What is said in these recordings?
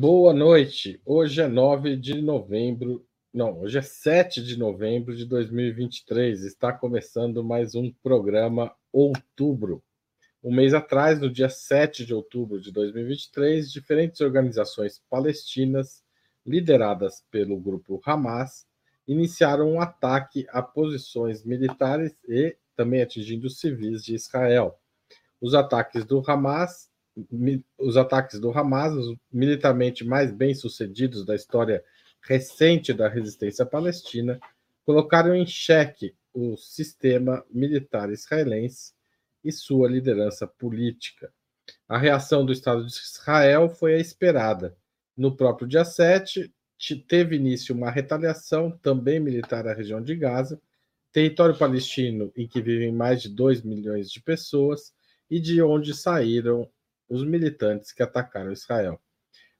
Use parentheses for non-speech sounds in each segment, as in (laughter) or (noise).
Boa noite. Hoje é 9 de novembro. Não, hoje é 7 de novembro de 2023. Está começando mais um programa Outubro. Um mês atrás, no dia 7 de outubro de 2023, diferentes organizações palestinas, lideradas pelo grupo Hamas, iniciaram um ataque a posições militares e também atingindo civis de Israel. Os ataques do Hamas os ataques do Hamas, os militarmente mais bem-sucedidos da história recente da resistência palestina, colocaram em xeque o sistema militar israelense e sua liderança política. A reação do Estado de Israel foi a esperada. No próprio dia 7, teve início uma retaliação, também militar, na região de Gaza, território palestino em que vivem mais de 2 milhões de pessoas e de onde saíram os militantes que atacaram Israel.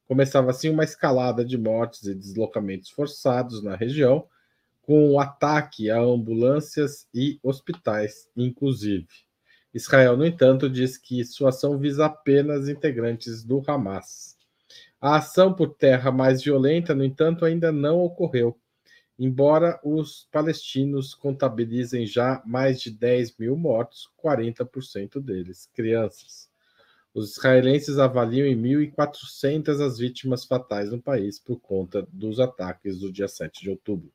Começava assim uma escalada de mortes e deslocamentos forçados na região, com um ataque a ambulâncias e hospitais, inclusive. Israel, no entanto, diz que sua ação visa apenas integrantes do Hamas. A ação por terra mais violenta, no entanto, ainda não ocorreu, embora os palestinos contabilizem já mais de 10 mil mortos, 40% deles crianças. Os israelenses avaliam em 1.400 as vítimas fatais no país por conta dos ataques do dia 7 de outubro.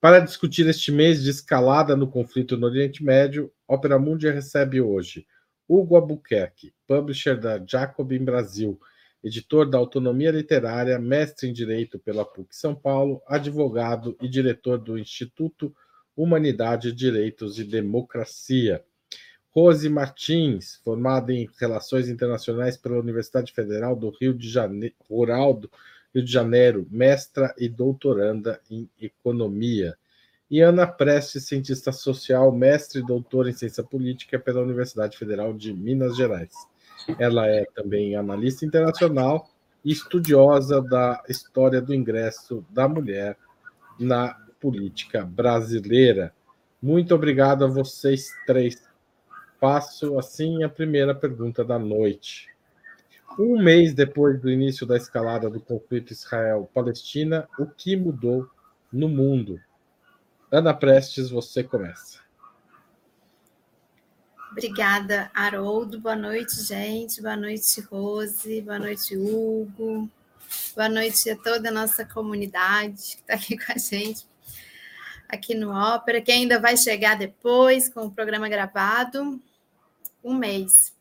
Para discutir este mês de escalada no conflito no Oriente Médio, Opera Mundi recebe hoje Hugo Albuquerque, publisher da Jacobin Brasil, editor da Autonomia Literária, mestre em Direito pela PUC São Paulo, advogado e diretor do Instituto Humanidade, Direitos e Democracia. Rose Martins, formada em Relações Internacionais pela Universidade Federal do Rio de Janeiro, Rural do Rio de Janeiro, mestra e doutoranda em Economia. E Ana Prestes, cientista social, mestre e doutora em Ciência Política pela Universidade Federal de Minas Gerais. Ela é também analista internacional e estudiosa da história do ingresso da mulher na política brasileira. Muito obrigado a vocês três Passo assim a primeira pergunta da noite. Um mês depois do início da escalada do conflito Israel-Palestina, o que mudou no mundo? Ana Prestes, você começa. Obrigada, Haroldo. Boa noite, gente. Boa noite, Rose. Boa noite, Hugo. Boa noite a toda a nossa comunidade que está aqui com a gente, aqui no Ópera, que ainda vai chegar depois com o programa gravado um mês.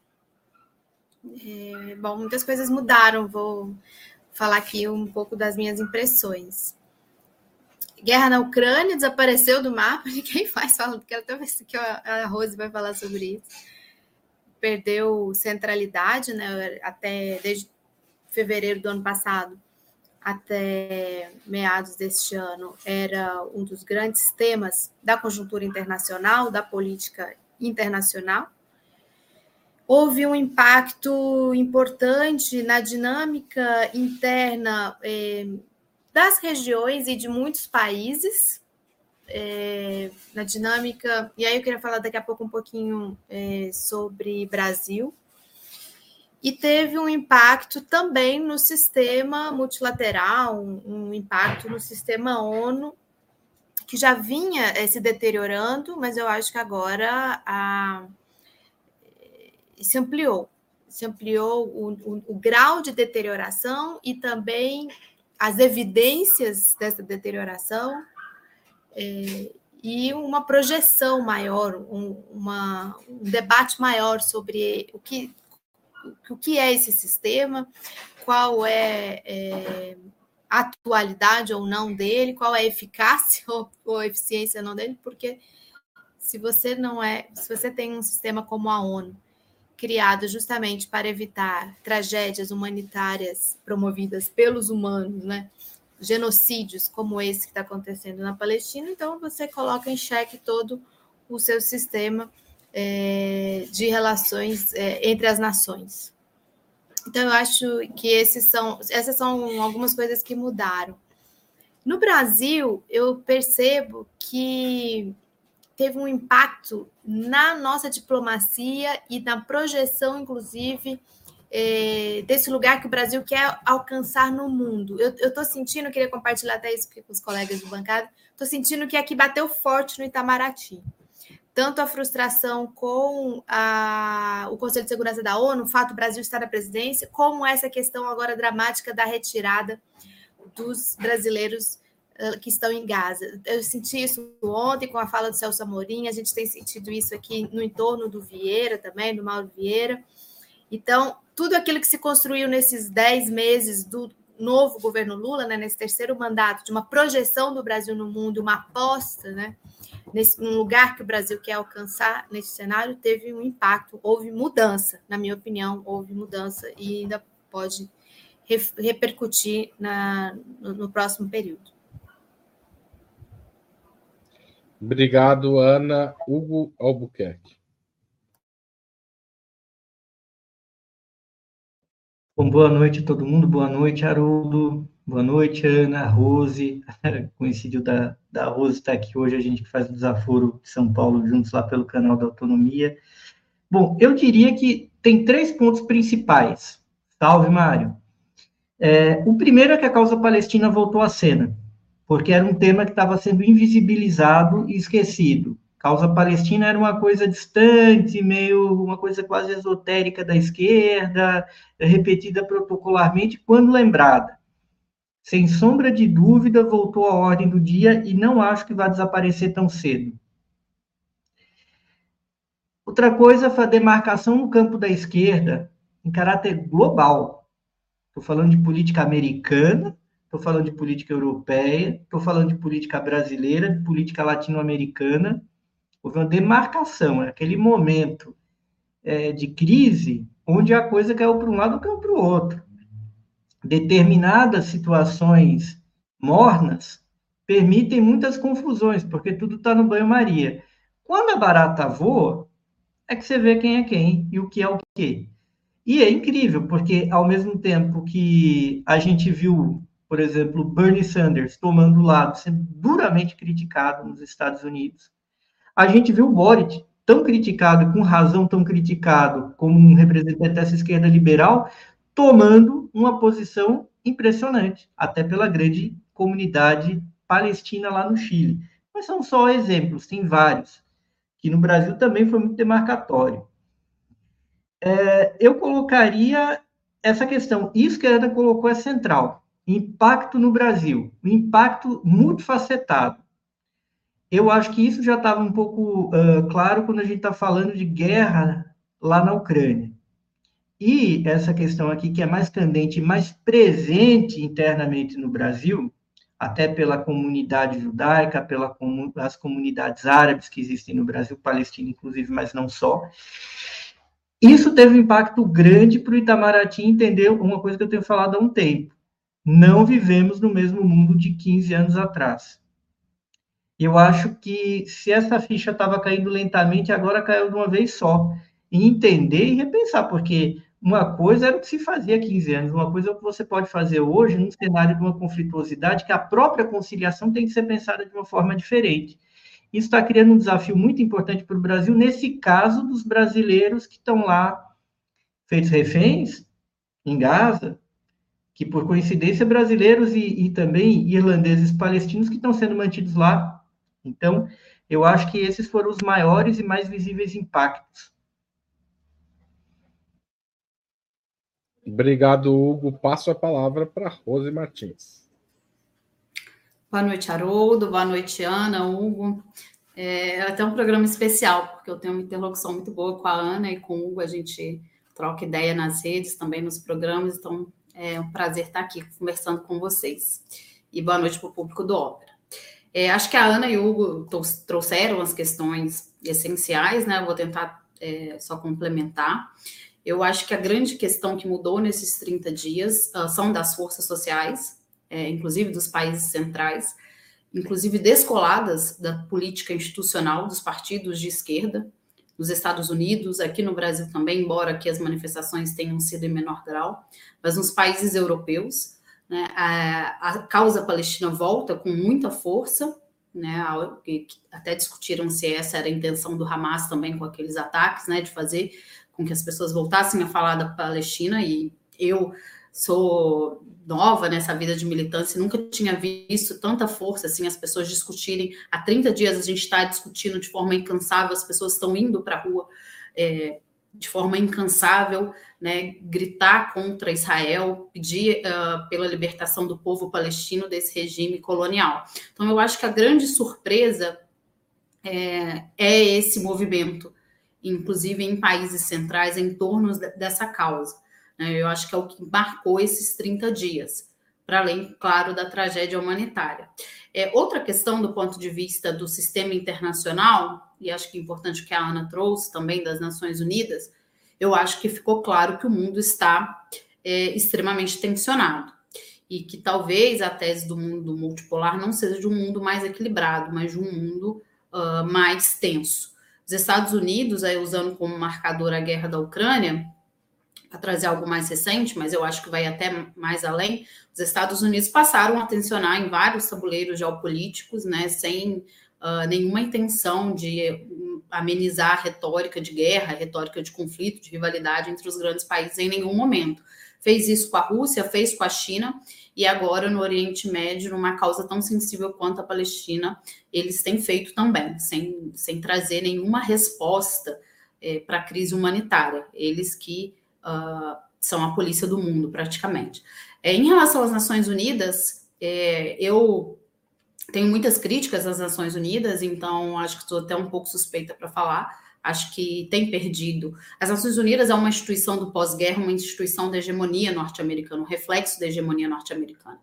É, bom, muitas coisas mudaram, vou falar aqui um pouco das minhas impressões. Guerra na Ucrânia desapareceu do mapa, (laughs) ninguém faz fala, porque até que a Rose vai falar sobre isso. Perdeu centralidade, né? Até desde fevereiro do ano passado até meados deste ano era um dos grandes temas da conjuntura internacional, da política internacional houve um impacto importante na dinâmica interna eh, das regiões e de muitos países, eh, na dinâmica. E aí eu queria falar daqui a pouco um pouquinho eh, sobre Brasil. E teve um impacto também no sistema multilateral, um, um impacto no sistema ONU, que já vinha se deteriorando, mas eu acho que agora a se ampliou. Se ampliou o, o, o grau de deterioração e também as evidências dessa deterioração é, e uma projeção maior, um, uma, um debate maior sobre o que, o que é esse sistema, qual é, é a atualidade ou não dele, qual é a eficácia (laughs) ou, ou a eficiência não dele, porque se você não é, se você tem um sistema como a ONU, criado justamente para evitar tragédias humanitárias promovidas pelos humanos, né? genocídios como esse que está acontecendo na Palestina, então você coloca em xeque todo o seu sistema é, de relações é, entre as nações. Então, eu acho que esses são, essas são algumas coisas que mudaram. No Brasil, eu percebo que teve um impacto na nossa diplomacia e na projeção, inclusive, é, desse lugar que o Brasil quer alcançar no mundo. Eu estou sentindo, queria compartilhar até isso com os colegas do bancada, estou sentindo que aqui bateu forte no Itamaraty. Tanto a frustração com a, o Conselho de Segurança da ONU, o fato do Brasil estar na presidência, como essa questão agora dramática da retirada dos brasileiros que estão em Gaza. Eu senti isso ontem com a fala do Celso Amorim, a gente tem sentido isso aqui no entorno do Vieira também, do Mauro Vieira. Então, tudo aquilo que se construiu nesses dez meses do novo governo Lula, né, nesse terceiro mandato, de uma projeção do Brasil no mundo, uma aposta, né, nesse um lugar que o Brasil quer alcançar nesse cenário, teve um impacto, houve mudança, na minha opinião, houve mudança e ainda pode repercutir na, no, no próximo período. Obrigado, Ana. Hugo Albuquerque. Bom, boa noite a todo mundo, boa noite, Haroldo, boa noite, Ana, Rose, (laughs) coincidiu da, da Rose estar aqui hoje, a gente faz o desaforo de São Paulo juntos lá pelo canal da Autonomia. Bom, eu diria que tem três pontos principais. Salve, Mário. É, o primeiro é que a causa palestina voltou à cena, porque era um tema que estava sendo invisibilizado e esquecido causa palestina era uma coisa distante, meio uma coisa quase esotérica da esquerda, repetida protocolarmente quando lembrada. Sem sombra de dúvida, voltou à ordem do dia e não acho que vai desaparecer tão cedo. Outra coisa foi a demarcação no campo da esquerda em caráter global. Estou falando de política americana, estou falando de política europeia, estou falando de política brasileira, de política latino-americana houve uma demarcação, é aquele momento é, de crise onde a coisa caiu para um lado caiu para o outro. Determinadas situações mornas permitem muitas confusões, porque tudo está no banho-maria. Quando a barata voa, é que você vê quem é quem e o que é o que. E é incrível, porque ao mesmo tempo que a gente viu, por exemplo, Bernie Sanders tomando lado, sendo duramente criticado nos Estados Unidos, a gente viu o Boric tão criticado, com razão tão criticado, como um representante dessa esquerda liberal, tomando uma posição impressionante, até pela grande comunidade palestina lá no Chile. Mas são só exemplos, tem vários, que no Brasil também foi muito demarcatório. É, eu colocaria essa questão, isso que a Ana colocou é central, impacto no Brasil, um impacto multifacetado. Eu acho que isso já estava um pouco uh, claro quando a gente está falando de guerra lá na Ucrânia. E essa questão aqui, que é mais candente, mais presente internamente no Brasil, até pela comunidade judaica, pelas as comunidades árabes que existem no Brasil, Palestina, inclusive, mas não só. Isso teve um impacto grande para o Itamaraty entender uma coisa que eu tenho falado há um tempo. Não vivemos no mesmo mundo de 15 anos atrás. Eu acho que se essa ficha estava caindo lentamente, agora caiu de uma vez só. E entender e repensar, porque uma coisa era o que se fazia há 15 anos, uma coisa é o que você pode fazer hoje num cenário de uma conflituosidade que a própria conciliação tem que ser pensada de uma forma diferente. Isso está criando um desafio muito importante para o Brasil, nesse caso dos brasileiros que estão lá feitos reféns em Gaza, que por coincidência brasileiros e, e também irlandeses palestinos que estão sendo mantidos lá então, eu acho que esses foram os maiores e mais visíveis impactos. Obrigado, Hugo. Passo a palavra para Rose Martins. Boa noite, Haroldo. Boa noite, Ana, Hugo. É, é até um programa especial, porque eu tenho uma interlocução muito boa com a Ana e com o Hugo. A gente troca ideia nas redes, também nos programas. Então, é um prazer estar aqui conversando com vocês. E boa noite para o público do Ópera. É, acho que a Ana e o Hugo trouxeram as questões essenciais, né? Eu vou tentar é, só complementar. Eu acho que a grande questão que mudou nesses 30 dias uh, são das forças sociais, é, inclusive dos países centrais, inclusive descoladas da política institucional dos partidos de esquerda, nos Estados Unidos, aqui no Brasil também, embora aqui as manifestações tenham sido em menor grau, mas nos países europeus, né? A, a, causa palestina volta com muita força, né? até discutiram se essa era a intenção do Hamas também com aqueles ataques, né? de fazer com que as pessoas voltassem a falar da Palestina, e eu sou nova nessa vida de militância, nunca tinha visto tanta força assim, as pessoas discutirem. Há 30 dias a gente está discutindo de forma incansável, as pessoas estão indo para a rua é, de forma incansável, né, gritar contra Israel, pedir uh, pela libertação do povo palestino desse regime colonial. Então, eu acho que a grande surpresa é, é esse movimento, inclusive em países centrais, em torno dessa causa. Né? Eu acho que é o que marcou esses 30 dias, para além, claro, da tragédia humanitária. É, outra questão do ponto de vista do sistema internacional, e acho que é importante que a Ana trouxe também das Nações Unidas, eu acho que ficou claro que o mundo está é, extremamente tensionado e que talvez a tese do mundo multipolar não seja de um mundo mais equilibrado, mas de um mundo uh, mais tenso. Os Estados Unidos, aí usando como marcador a guerra da Ucrânia, para trazer algo mais recente, mas eu acho que vai até mais além, os Estados Unidos passaram a tensionar em vários tabuleiros geopolíticos, né, sem uh, nenhuma intenção de amenizar a retórica de guerra, a retórica de conflito, de rivalidade entre os grandes países em nenhum momento. Fez isso com a Rússia, fez com a China, e agora no Oriente Médio, numa causa tão sensível quanto a Palestina, eles têm feito também, sem, sem trazer nenhuma resposta é, para a crise humanitária. Eles que uh, são a polícia do mundo, praticamente. É, em relação às Nações Unidas, é, eu tenho muitas críticas às Nações Unidas, então acho que estou até um pouco suspeita para falar. Acho que tem perdido. As Nações Unidas é uma instituição do pós-guerra, uma instituição da hegemonia norte-americana, um reflexo da hegemonia norte-americana.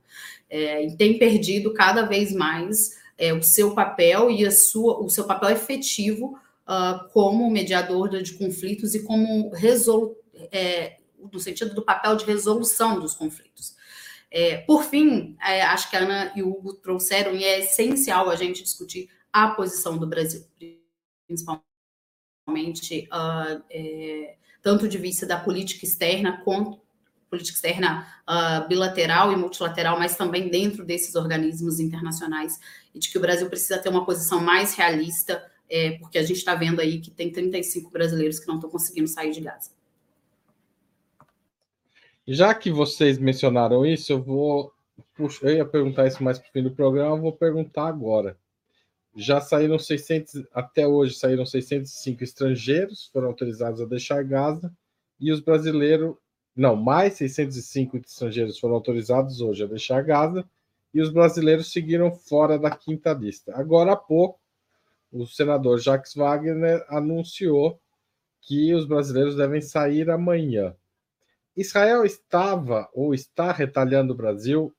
É, e tem perdido cada vez mais é, o seu papel e a sua, o seu papel efetivo uh, como mediador de conflitos e como resolutor é, no sentido do papel de resolução dos conflitos. É, por fim, é, acho que a Ana e o Hugo trouxeram, e é essencial a gente discutir a posição do Brasil, principalmente uh, é, tanto de vista da política externa quanto política externa uh, bilateral e multilateral, mas também dentro desses organismos internacionais, e de que o Brasil precisa ter uma posição mais realista, é, porque a gente está vendo aí que tem 35 brasileiros que não estão conseguindo sair de Gaza. Já que vocês mencionaram isso, eu vou. Puxa, eu ia perguntar isso mais para o fim do programa, eu vou perguntar agora. Já saíram 600, até hoje saíram 605 estrangeiros, foram autorizados a deixar Gaza, e os brasileiros, não, mais 605 estrangeiros foram autorizados hoje a deixar Gaza, e os brasileiros seguiram fora da quinta lista. Agora há pouco, o senador Jacques Wagner anunciou que os brasileiros devem sair amanhã. Israel estava ou está retalhando o Brasil.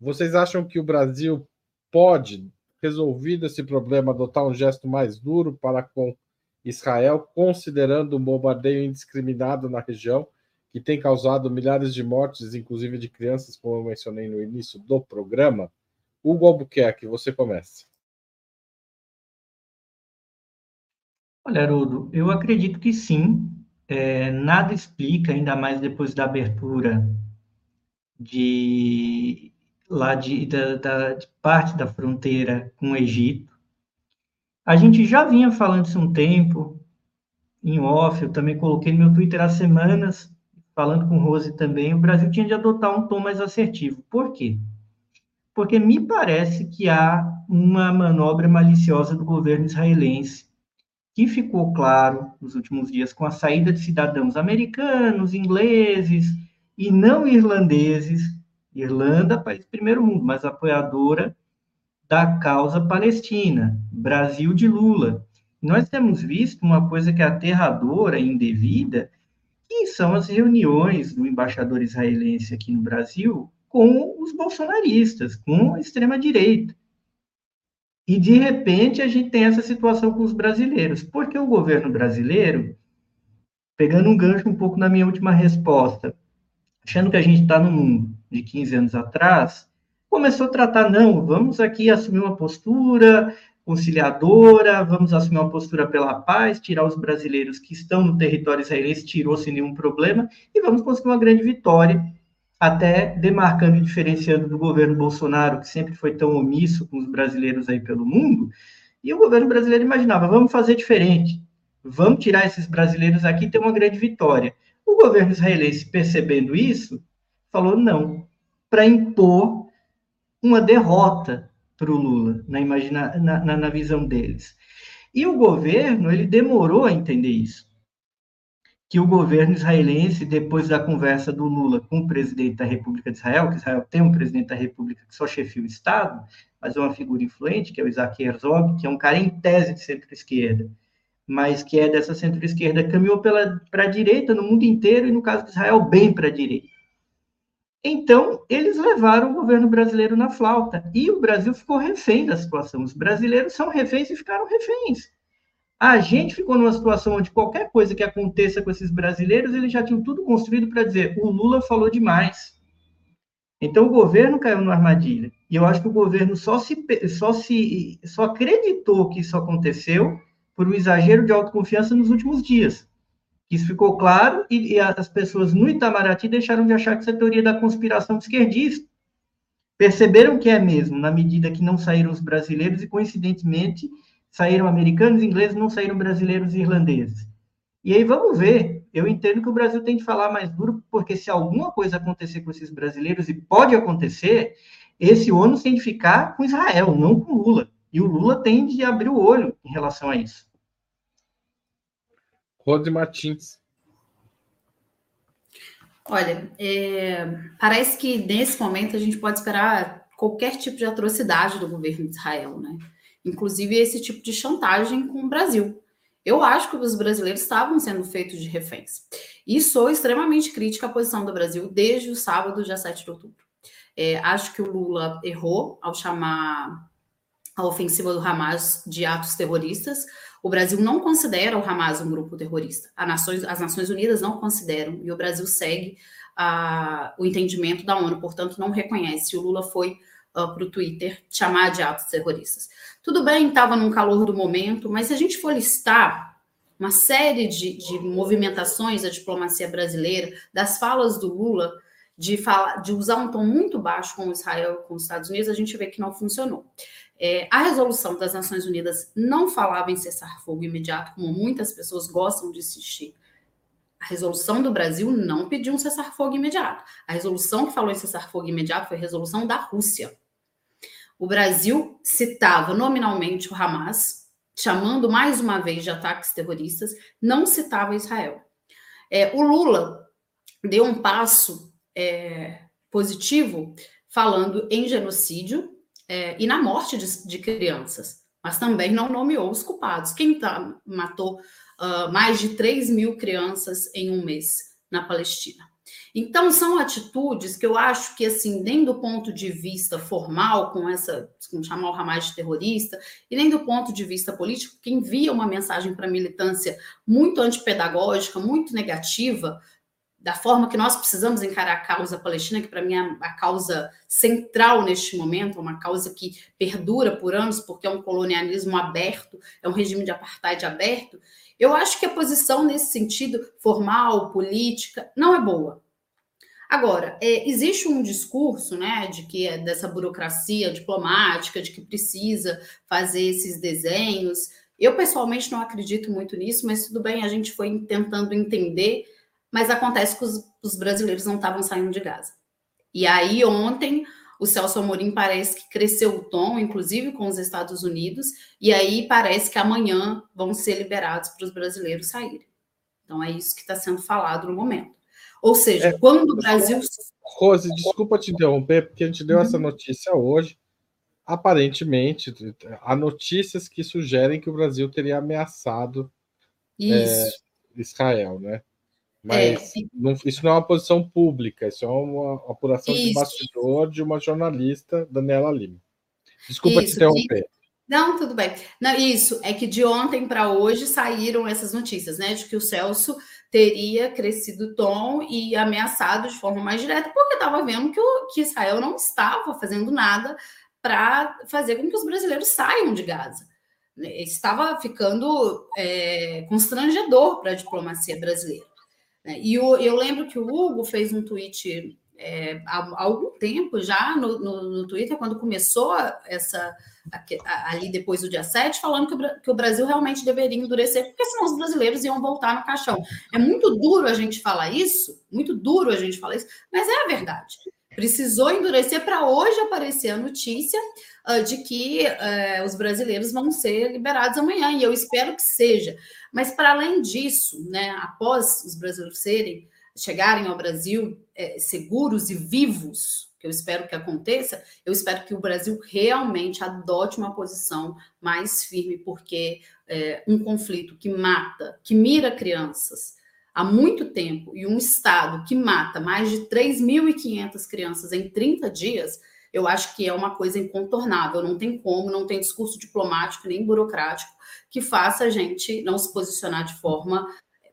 Vocês acham que o Brasil pode, resolvido esse problema, adotar um gesto mais duro para com Israel, considerando o bombardeio indiscriminado na região, que tem causado milhares de mortes, inclusive de crianças, como eu mencionei no início do programa? Hugo Albuquerque, você começa. Olha, Haroldo, eu acredito que sim, é, nada explica, ainda mais depois da abertura de lá de, da, da de parte da fronteira com o Egito. A gente já vinha falando isso um tempo, em off, eu também coloquei no meu Twitter há semanas, falando com Rose também, o Brasil tinha de adotar um tom mais assertivo. Por quê? Porque me parece que há uma manobra maliciosa do governo israelense que ficou claro nos últimos dias com a saída de cidadãos americanos, ingleses e não irlandeses, Irlanda, país primeiro mundo, mas apoiadora da causa palestina, Brasil de Lula. Nós temos visto uma coisa que é aterradora e indevida, que são as reuniões do embaixador israelense aqui no Brasil com os bolsonaristas, com a extrema-direita. E, de repente, a gente tem essa situação com os brasileiros. Porque o governo brasileiro, pegando um gancho um pouco na minha última resposta, achando que a gente está no mundo de 15 anos atrás, começou a tratar, não, vamos aqui assumir uma postura conciliadora, vamos assumir uma postura pela paz, tirar os brasileiros que estão no território israelense, tirou sem nenhum problema, e vamos conseguir uma grande vitória até demarcando e diferenciando do governo Bolsonaro, que sempre foi tão omisso com os brasileiros aí pelo mundo, e o governo brasileiro imaginava, vamos fazer diferente, vamos tirar esses brasileiros aqui, tem uma grande vitória. O governo israelense, percebendo isso, falou não, para impor uma derrota para o Lula, na, imagina, na, na, na visão deles. E o governo, ele demorou a entender isso. Que o governo israelense, depois da conversa do Lula com o presidente da República de Israel, que Israel tem um presidente da República que só chefia o Estado, mas é uma figura influente, que é o Isaac Herzog, que é um cara em tese de centro-esquerda, mas que é dessa centro-esquerda, caminhou para a direita no mundo inteiro e, no caso de Israel, bem para a direita. Então, eles levaram o governo brasileiro na flauta e o Brasil ficou refém da situação. Os brasileiros são reféns e ficaram reféns. A gente ficou numa situação onde qualquer coisa que aconteça com esses brasileiros, eles já tinham tudo construído para dizer: o Lula falou demais. Então, o governo caiu numa armadilha. E eu acho que o governo só se, só se só acreditou que isso aconteceu por um exagero de autoconfiança nos últimos dias. Isso ficou claro e, e as pessoas no Itamaraty deixaram de achar que isso é teoria da conspiração esquerdista. Perceberam que é mesmo, na medida que não saíram os brasileiros e, coincidentemente, saíram americanos, ingleses, não saíram brasileiros e irlandeses. E aí vamos ver. Eu entendo que o Brasil tem que falar mais duro, porque se alguma coisa acontecer com esses brasileiros, e pode acontecer, esse ônus tem de ficar com Israel, não com Lula. E o Lula tem de abrir o olho em relação a isso. Rose Martins. Olha, é, parece que nesse momento a gente pode esperar qualquer tipo de atrocidade do governo de Israel, né? Inclusive esse tipo de chantagem com o Brasil. Eu acho que os brasileiros estavam sendo feitos de reféns. E sou extremamente crítica à posição do Brasil desde o sábado, dia 7 de outubro. É, acho que o Lula errou ao chamar a ofensiva do Hamas de atos terroristas, o Brasil não considera o Hamas um grupo terrorista. Nações, as Nações Unidas não consideram, e o Brasil segue uh, o entendimento da ONU, portanto, não reconhece. O Lula foi uh, para o Twitter chamar de atos terroristas. Tudo bem, estava num calor do momento, mas se a gente for listar uma série de, de movimentações da diplomacia brasileira, das falas do Lula, de, de usar um tom muito baixo com Israel com os Estados Unidos, a gente vê que não funcionou. É, a resolução das Nações Unidas não falava em cessar fogo imediato, como muitas pessoas gostam de insistir. A resolução do Brasil não pediu um cessar fogo imediato. A resolução que falou em cessar fogo imediato foi a resolução da Rússia. O Brasil citava nominalmente o Hamas, chamando mais uma vez de ataques terroristas, não citava Israel. É, o Lula deu um passo é, positivo falando em genocídio, é, e na morte de, de, crianças, mas também não nomeou os culpados. Quem tá, matou uh, mais de 3 mil crianças em um mês na Palestina? Então, são atitudes que eu acho que, assim, nem do ponto de vista formal, com essa, como chamar o Hamas de terrorista, e nem do ponto de vista político, que envia uma mensagem para a militância muito antipedagógica, muito negativa, da forma que nós precisamos encarar a causa palestina, que para mim é a causa central neste momento, uma causa que perdura por anos, porque é um colonialismo aberto, é um regime de apartheid aberto. Eu acho que a posição nesse sentido, formal, política, não é boa. Agora, é, existe um discurso, né, de que é dessa burocracia diplomática, de que precisa fazer esses desenhos. Eu pessoalmente não acredito muito nisso, mas tudo bem, a gente foi tentando entender mas acontece que os, os brasileiros não estavam saindo de Gaza. E aí, ontem, o Celso Amorim parece que cresceu o tom, inclusive com os Estados Unidos, e aí parece que amanhã vão ser liberados para os brasileiros saírem. Então, é isso que está sendo falado no momento. Ou seja, é, quando o Brasil. Rose, desculpa te interromper, porque a gente deu uhum. essa notícia hoje. Aparentemente, há notícias que sugerem que o Brasil teria ameaçado é, Israel, né? Mas é, não, isso não é uma posição pública, isso é uma apuração isso. de bastidor de uma jornalista, Daniela Lima. Desculpa isso, te interromper. Não, tudo bem. Não, isso é que de ontem para hoje saíram essas notícias, né? De que o Celso teria crescido o tom e ameaçado de forma mais direta, porque estava vendo que, o, que Israel não estava fazendo nada para fazer com que os brasileiros saiam de Gaza. Estava ficando é, constrangedor para a diplomacia brasileira. Né? E eu, eu lembro que o Hugo fez um tweet é, há, algum tempo já no, no, no, Twitter, quando começou essa ali depois do dia 7, falando que o, que o, Brasil realmente deveria endurecer, porque senão os brasileiros iam voltar no caixão. É muito duro a gente falar isso, muito duro a gente falar isso, mas é a verdade. Precisou endurecer para hoje aparecer a notícia uh, de que uh, os brasileiros vão ser liberados amanhã, e eu espero que seja. Mas para além disso, né, após os brasileiros serem chegarem ao Brasil é, seguros e vivos, que eu espero que aconteça, eu espero que o Brasil realmente adote uma posição mais firme, porque é, um conflito que mata, que mira crianças há muito tempo, e um Estado que mata mais de 3.500 crianças em 30 dias, eu acho que é uma coisa incontornável. Não tem como, não tem discurso diplomático nem burocrático que faça a gente não se posicionar de forma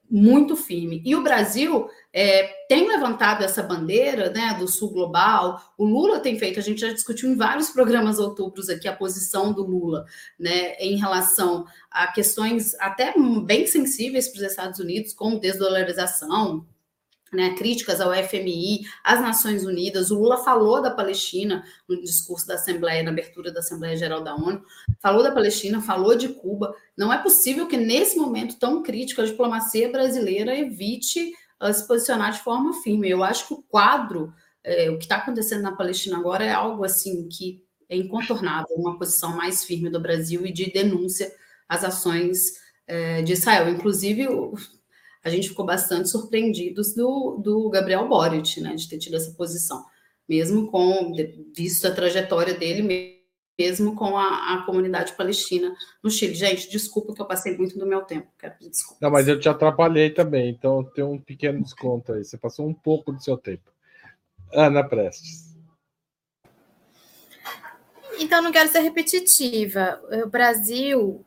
muito firme. E o Brasil é, tem levantado essa bandeira né, do Sul Global. O Lula tem feito, a gente já discutiu em vários programas outubros aqui a posição do Lula né, em relação a questões até bem sensíveis para os Estados Unidos, como desdolarização, né, críticas ao FMI, às Nações Unidas. O Lula falou da Palestina no discurso da Assembleia, na abertura da Assembleia Geral da ONU, falou da Palestina, falou de Cuba. Não é possível que, nesse momento tão crítico, a diplomacia brasileira evite uh, se posicionar de forma firme. Eu acho que o quadro, é, o que está acontecendo na Palestina agora, é algo assim que é incontornável uma posição mais firme do Brasil e de denúncia às ações é, de Israel. Inclusive, a gente ficou bastante surpreendidos do, do Gabriel Boric, né, de ter tido essa posição, mesmo com, visto a trajetória dele, mesmo com a, a, comunidade palestina no Chile. Gente, desculpa que eu passei muito do meu tempo, quero pedir desculpa. Não, mas eu te atrapalhei também, então tem um pequeno desconto aí, você passou um pouco do seu tempo. Ana Prestes. Então, não quero ser repetitiva. O Brasil,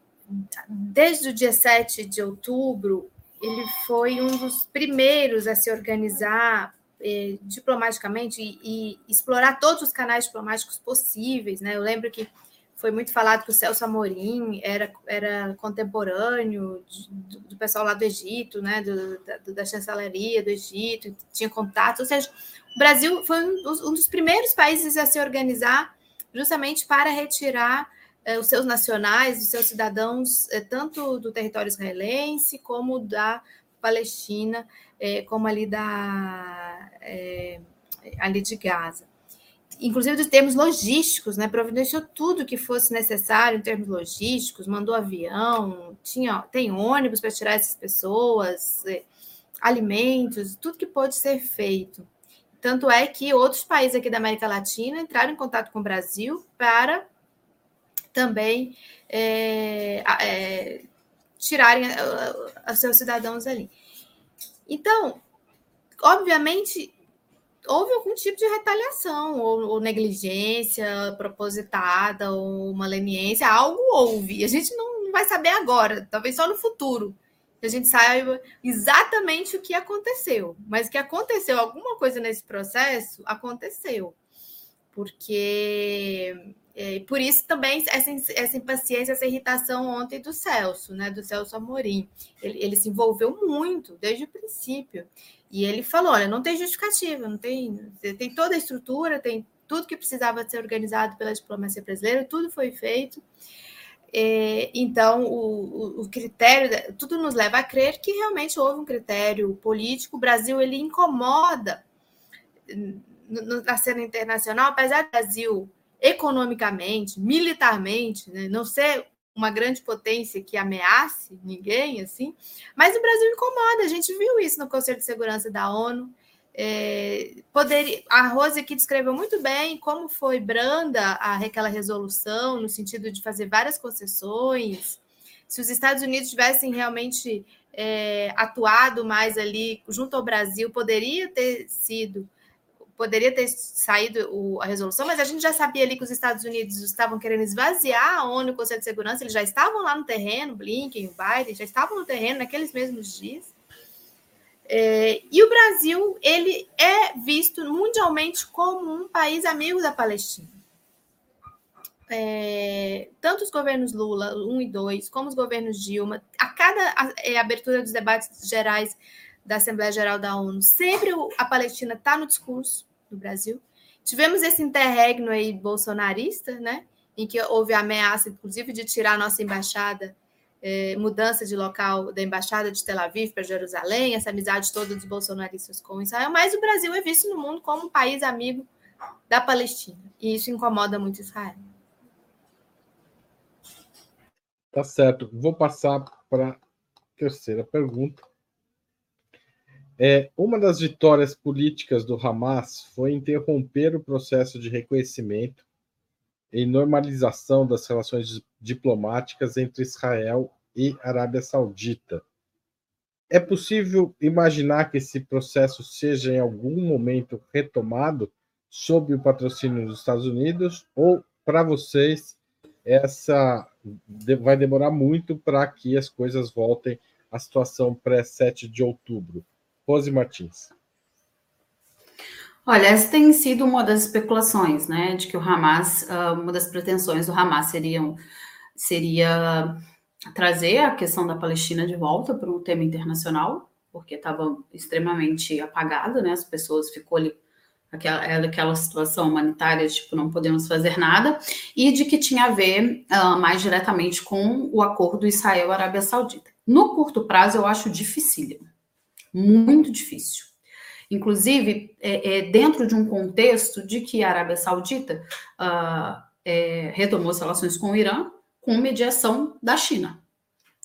desde o dia 7 de outubro, ele foi um dos primeiros a se organizar eh, diplomaticamente e, e, explorar todos os canais diplomáticos possíveis. Né? Eu lembro que foi muito falado que o Celso Amorim era, era contemporâneo de, do, do, pessoal lá do Egito, né? Do, da, da, chancelaria do Egito, tinha contato. Ou seja, o Brasil foi um dos, um dos primeiros países a se organizar justamente para retirar os seus nacionais, os seus cidadãos, é, tanto do território israelense como da Palestina, é, como ali da ali de Gaza. Inclusive dos termos logísticos, né? Providenciou tudo que fosse necessário em termos logísticos, mandou avião, tinha, tem ônibus para tirar essas pessoas, alimentos, tudo que pode ser feito. Tanto é que outros países aqui da América Latina entraram em contato com o Brasil para também é, é, tirarem os seus cidadãos ali. Então, obviamente, houve algum tipo de retaliação, ou, ou, negligência propositada, ou uma leniência, algo houve. A gente não vai saber agora, talvez só no futuro. A gente saiba exatamente o que aconteceu. Mas que aconteceu alguma coisa nesse processo, aconteceu. Porque é, por isso também essa, essa impaciência, essa irritação ontem do Celso, né, do Celso Amorim. Ele, ele se envolveu muito desde o princípio. E ele falou: olha, não tem justificativa, não tem, tem toda a estrutura, tem tudo que precisava ser organizado pela diplomacia brasileira, tudo foi feito. É, então, o, o, critério, tudo nos leva a crer que realmente houve um critério político. O Brasil ele incomoda na cena internacional, apesar do Brasil economicamente, militarmente, né? não ser uma grande potência que ameace ninguém, assim, mas o Brasil incomoda, a gente viu isso no Conselho de Segurança da ONU. É, poderia, a Rose aqui descreveu muito bem como foi branda a, aquela resolução, no sentido de fazer várias concessões. Se os Estados Unidos tivessem realmente é, atuado mais ali junto ao Brasil, poderia ter sido poderia ter saído o, a resolução, mas a gente já sabia ali que os Estados Unidos estavam querendo esvaziar a ONU o Conselho de Segurança, eles já estavam lá no terreno, Blinken, o Biden, já estavam no terreno naqueles mesmos dias. É, e o Brasil, ele é visto mundialmente como um país amigo da Palestina. É, tanto os governos Lula, 1 e 2, como os governos Dilma, a cada é, abertura dos debates gerais da Assembleia Geral da ONU, sempre a Palestina está no discurso no Brasil. Tivemos esse interregno aí bolsonarista, né? Em que houve ameaça, inclusive, de tirar a nossa embaixada, eh, mudança de local da embaixada de Tel Aviv para Jerusalém, essa amizade toda dos bolsonaristas com Israel. Mas o Brasil é visto no mundo como um país amigo da Palestina. E isso incomoda muito Israel. Tá certo. Vou passar para a terceira pergunta. É, uma das vitórias políticas do Hamas foi interromper o processo de reconhecimento e normalização das relações diplomáticas entre Israel e Arábia Saudita. É possível imaginar que esse processo seja em algum momento retomado sob o patrocínio dos Estados Unidos ou para vocês essa vai demorar muito para que as coisas voltem à situação pré-7 de outubro? Rose Martins. Olha, essa tem sido uma das especulações, né, de que o Hamas, ah, uma das pretensões do Hamas seriam, seria trazer a questão da Palestina de volta para um tema internacional, porque estava extremamente apagada, né, as pessoas ficou ali aquela, aquela situação humanitária, tipo, não podemos fazer nada, e de que tinha a ver uh, mais diretamente com o acordo Israel-Arábia Saudita. No curto prazo, eu acho dificílimo, muito difícil. Inclusive, é, é, dentro de um contexto de que a Arábia Saudita uh, é, retomou as relações com o Irã com mediação da China.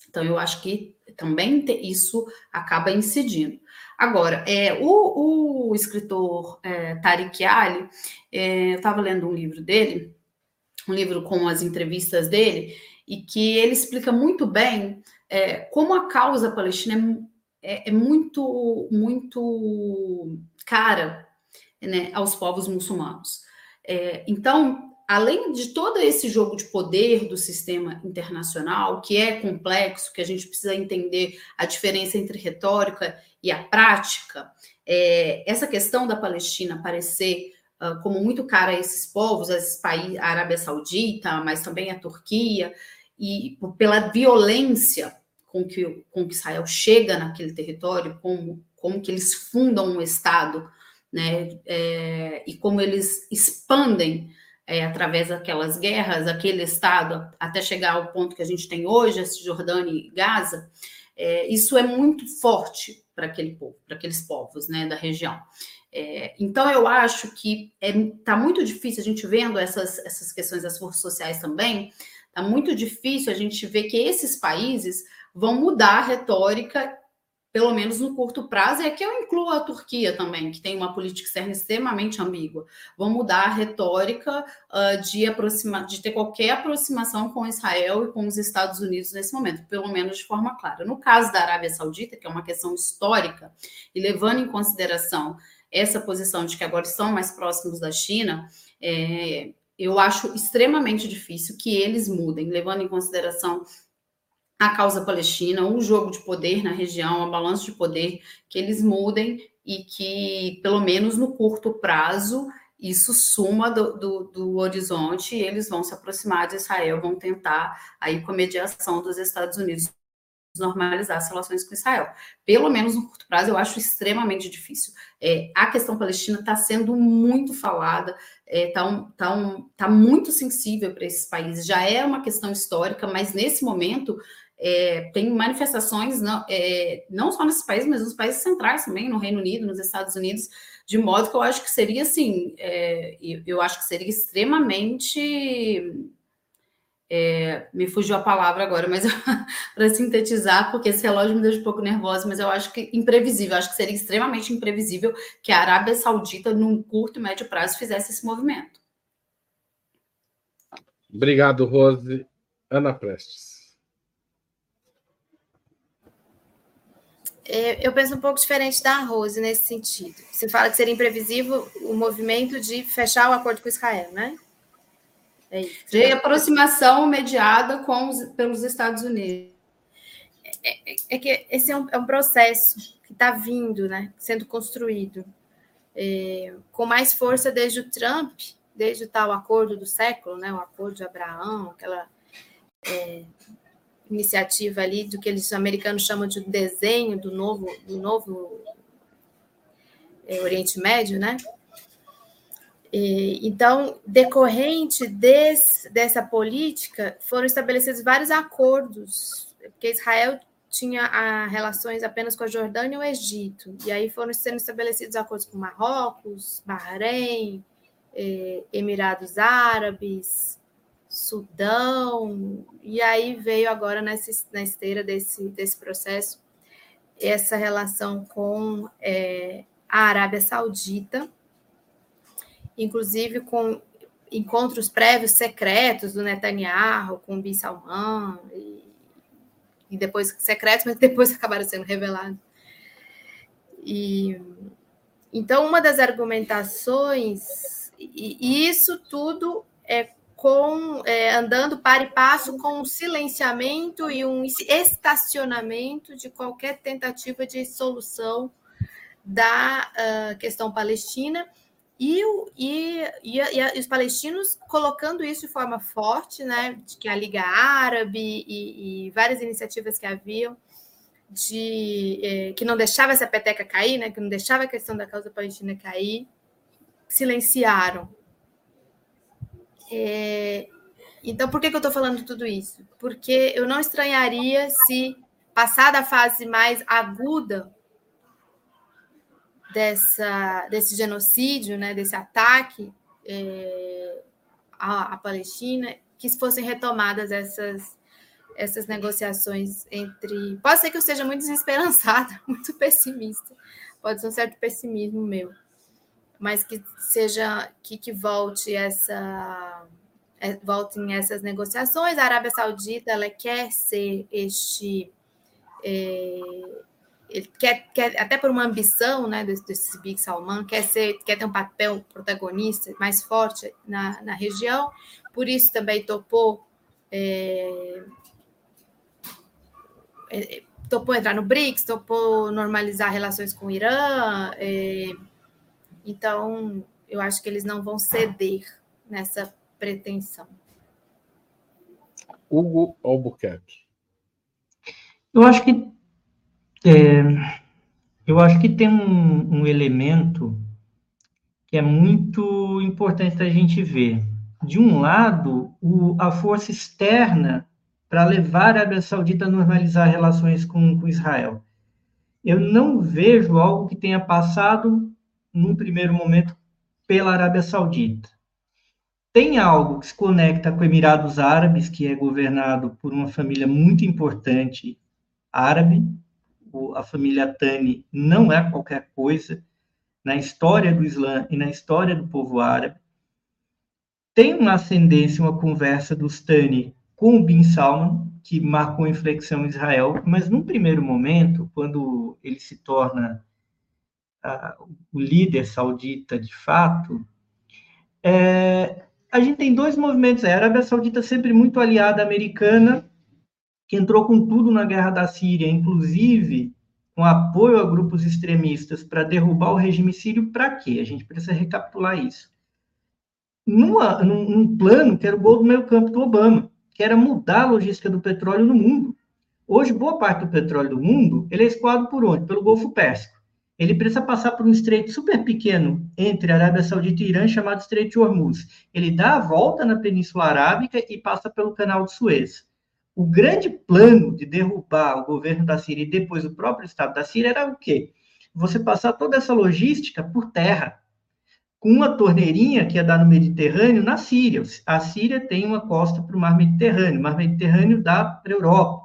Então, eu acho que também isso acaba incidindo. Agora, é, o, o escritor é, Tariq Ali, é, eu estava lendo um livro dele, um livro com as entrevistas dele, e que ele explica muito bem é, como a causa palestina é, é, muito, muito cara né, aos povos muçulmanos. É, então, além de todo esse jogo de poder do sistema internacional, que é complexo, que a gente precisa entender a diferença entre retórica e a prática, é, essa questão da Palestina parecer uh, como muito cara a esses povos, a esses países, a Arábia Saudita, mas também a Turquia, e pela violência com que, com que Israel chega naquele território, como, como que eles fundam um Estado, né, é, e como eles expandem é, através daquelas guerras, aquele Estado, até chegar ao ponto que a gente tem hoje, a Cisjordânia e Gaza, é, isso é muito forte para aquele povo, para aqueles povos né, da região. É, então, eu acho que está é, tá muito difícil, a gente vendo essas, essas questões das forças sociais também, está muito difícil a gente ver que esses países vão mudar a retórica pelo menos no curto prazo, é que eu incluo a Turquia também, que tem uma política externa extremamente ambígua. Vão mudar a retórica uh, de, aproxima, de ter qualquer aproximação com Israel e com os Estados Unidos nesse momento, pelo menos de forma clara. No caso da Arábia Saudita, que é uma questão histórica, e levando em consideração essa posição de que agora estão mais próximos da China, é, eu acho extremamente difícil que eles mudem, levando em consideração a causa palestina, um jogo de poder na região, um balanço de poder, que eles mudem e que, pelo menos no curto prazo, isso suma do, do, do, horizonte e eles vão se aproximar de Israel, vão tentar, aí com a mediação dos Estados Unidos, normalizar as relações com Israel. Pelo menos no curto prazo, eu acho extremamente difícil. É, a questão palestina está sendo muito falada, está é, tá um, tá um, tá muito sensível para esses países. Já é uma questão histórica, mas nesse momento é, tem manifestações não, é, não só nesses países, mas nos países centrais também, no Reino Unido, nos Estados Unidos, de modo que eu acho que seria assim, é, eu acho que seria extremamente é, me fugiu a palavra agora, mas (laughs) para sintetizar, porque esse relógio me deixa um pouco nervosa, mas eu acho que imprevisível, acho que seria extremamente imprevisível que a Arábia Saudita, num curto e médio prazo, fizesse esse movimento. Obrigado, Rose. Ana Prestes. Eu penso um pouco diferente da Rose nesse sentido. Você fala que seria imprevisível o movimento de fechar o acordo com Israel, né? É isso. De aproximação mediada com os, pelos Estados Unidos. É, é, é que esse é um, é um processo que está vindo, né? Sendo construído é, com mais força desde o Trump, desde o tal acordo do século, né? O acordo de Abraão, aquela é, iniciativa ali do que eles americanos chamam de desenho do novo, do novo é, Oriente Médio, né? Então, decorrente desse, dessa política, foram estabelecidos vários acordos, porque Israel tinha a, relações apenas com a Jordânia e o Egito, e aí foram sendo estabelecidos acordos com Marrocos, Bahrein, eh, Emirados Árabes, Sudão, e aí veio agora nessa, na esteira desse, desse processo essa relação com é, a Arábia Saudita, inclusive com encontros prévios secretos do Netanyahu com Bin Salman, e, e depois secretos, mas (laughs) depois acabaram sendo revelados. E, então, uma das argumentações, e, e isso tudo é com é, andando para e passo com um silenciamento e um estacionamento de qualquer tentativa de solução da uh, questão palestina. E, e, e, e, os palestinos colocando isso de forma forte, né, de que a Liga Árabe e, várias iniciativas que haviam de eh, que não deixava essa peteca cair, né, que não deixava a questão da causa palestina cair, silenciaram é, então, por que, que eu estou falando tudo isso? Porque eu não estranharia se, passada a fase mais aguda dessa, desse genocídio, né, desse ataque é, à, à, Palestina, que fossem retomadas essas, essas negociações entre. Pode ser que eu seja muito desesperançada, (laughs) muito pessimista, pode ser um certo pessimismo meu mas que seja que, que volte essa é, voltem essas negociações. A Arábia Saudita ela quer ser este é, quer, quer, até por uma ambição né, desse, desse Big Salman, quer, ser, quer ter um papel protagonista mais forte na, na região, por isso também topou, é, é, topou entrar no BRICS, topou normalizar relações com o Irã, é, então, eu acho que eles não vão ceder nessa pretensão. Hugo Albuquerque. Eu acho que é, eu acho que tem um, um elemento que é muito importante a gente ver. De um lado, o, a força externa para levar a Arábia Saudita a normalizar relações com, com Israel. Eu não vejo algo que tenha passado num primeiro momento, pela Arábia Saudita. Tem algo que se conecta com Emirados Árabes, que é governado por uma família muito importante árabe. A família Tani não é qualquer coisa na história do Islã e na história do povo árabe. Tem uma ascendência, uma conversa dos Tani com o Bin Salman, que marcou inflexão em Israel, mas num primeiro momento, quando ele se torna o líder saudita de fato, é, a gente tem dois movimentos. A Arábia Saudita sempre muito aliada americana, que entrou com tudo na guerra da Síria, inclusive com apoio a grupos extremistas para derrubar o regime sírio, para quê? A gente precisa recapitular isso. Numa, num, num, plano que era o gol do meio campo do Obama, que era mudar a logística do petróleo no mundo. Hoje, boa parte do petróleo do mundo ele é escoado por onde? Pelo Golfo Pérsico ele precisa passar por um estreito super pequeno entre Arábia Saudita e Irã, chamado Estreito de Hormuz. Ele dá a volta na Península Arábica e passa pelo Canal de Suez. O grande plano de derrubar o governo da Síria e depois o próprio Estado da Síria era o quê? Você passar toda essa logística por terra, com uma torneirinha que ia dar no Mediterrâneo na Síria. A Síria tem uma costa para o Mar Mediterrâneo, o Mar Mediterrâneo dá para a Europa.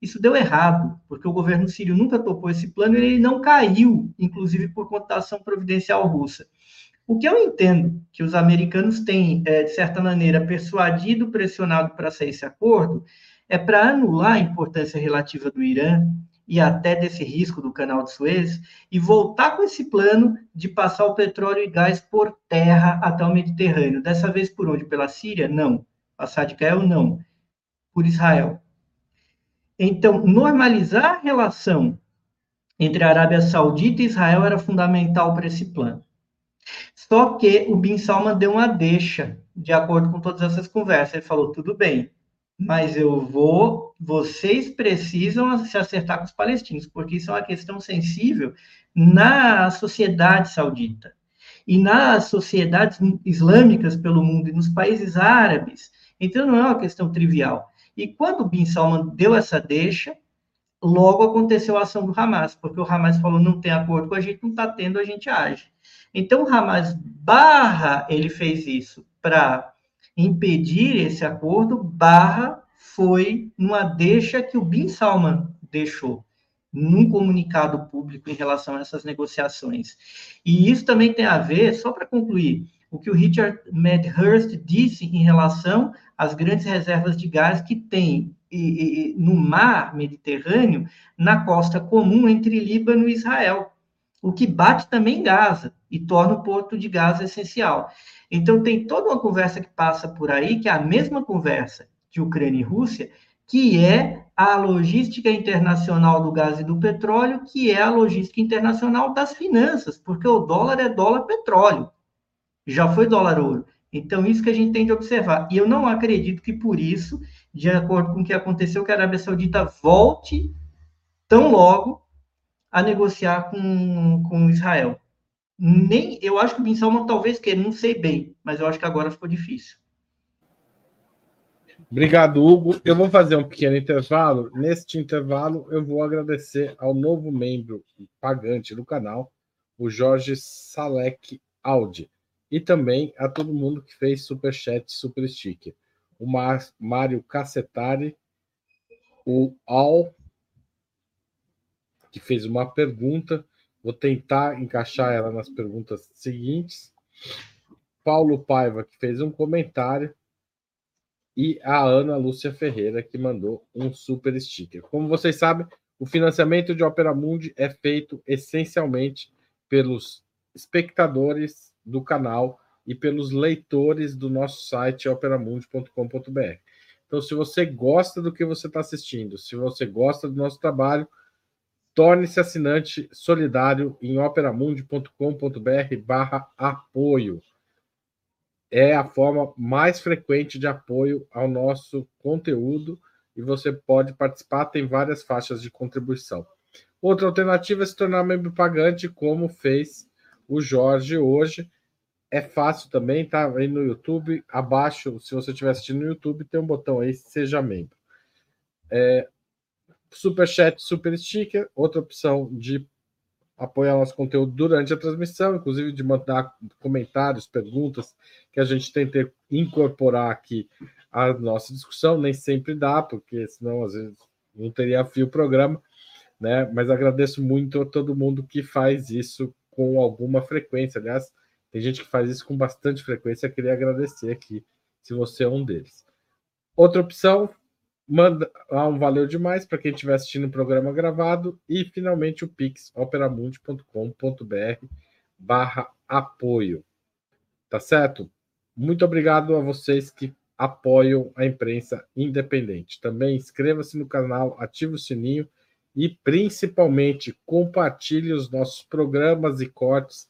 Isso deu errado, porque o governo sírio nunca topou esse plano e ele não caiu, inclusive por conta da ação providencial russa. O que eu entendo que os americanos têm, é, de certa maneira, persuadido, pressionado para sair esse acordo, é para anular a importância relativa do Irã e até desse risco do canal de Suez e voltar com esse plano de passar o petróleo e gás por terra até o Mediterrâneo. Dessa vez por onde? Pela Síria? Não. Passar de Gael? Não. Por Israel. Então, normalizar a relação entre a Arábia Saudita e Israel era fundamental para esse plano. Só que o Bin Salman deu uma deixa, de acordo com todas essas conversas. Ele falou: tudo bem, mas eu vou, vocês precisam se acertar com os palestinos, porque isso é uma questão sensível na sociedade saudita. e nas sociedades islâmicas pelo mundo e nos países árabes. Então, não é uma questão trivial. E quando o Bin Salman deu essa deixa, logo aconteceu a ação do Hamas, porque o Hamas falou, não tem acordo com a gente, não está tendo, a gente age. Então, o Hamas barra, ele fez isso para impedir esse acordo, barra foi numa deixa que o Bin Salman deixou num comunicado público em relação a essas negociações. E isso também tem a ver, só para concluir, o que o Richard Medhurst disse em relação às grandes reservas de gás que tem e, e, no mar Mediterrâneo, na costa comum entre Líbano e Israel, o que bate também em Gaza e torna o porto de Gaza essencial. Então, tem toda uma conversa que passa por aí, que é a mesma conversa de Ucrânia e Rússia, que é a logística internacional do gás e do petróleo, que é a logística internacional das finanças, porque o dólar é dólar petróleo, já foi dólar ouro. Então, isso que a gente tem de observar. E eu não acredito que por isso, de acordo com o que aconteceu, que a Arábia Saudita volte tão logo a negociar com, com Israel. Nem, eu acho que o Bin Salman talvez queira, não sei bem, mas eu acho que agora ficou difícil. Obrigado, Hugo. Eu vou fazer um pequeno intervalo. Neste intervalo, eu vou agradecer ao novo membro pagante do canal, o Jorge Salek Audi, e também a todo mundo que fez super chat, super sticker. O Mário Cassetari, o Al, que fez uma pergunta. Vou tentar encaixar ela nas perguntas seguintes. Paulo Paiva, que fez um comentário e a Ana Lúcia Ferreira, que mandou um super sticker. Como vocês sabem, o financiamento de Opera Mundi é feito essencialmente pelos espectadores do canal e pelos leitores do nosso site operamundi.com.br. Então, se você gosta do que você está assistindo, se você gosta do nosso trabalho, torne-se assinante solidário em operamundi.com.br/barra apoio é a forma mais frequente de apoio ao nosso conteúdo e você pode participar, tem várias faixas de contribuição. Outra alternativa é se tornar membro pagante, como fez o Jorge hoje. É fácil também, tá aí no YouTube, abaixo, se você estiver assistindo no YouTube, tem um botão aí, seja membro. É, super chat, super sticker, outra opção de apoiar nosso conteúdo durante a transmissão, inclusive de mandar comentários, perguntas que a gente tenta incorporar aqui a nossa discussão. Nem sempre dá, porque senão às vezes não teria fio o programa, né? Mas agradeço muito a todo mundo que faz isso com alguma frequência. Aliás, tem gente que faz isso com bastante frequência. Queria agradecer aqui, se você é um deles. Outra opção, Manda ah, um valeu demais para quem estiver assistindo o programa gravado e finalmente o Pix, operamundi.com.br barra apoio. Tá certo? Muito obrigado a vocês que apoiam a imprensa independente. Também inscreva-se no canal, ative o sininho e principalmente compartilhe os nossos programas e cortes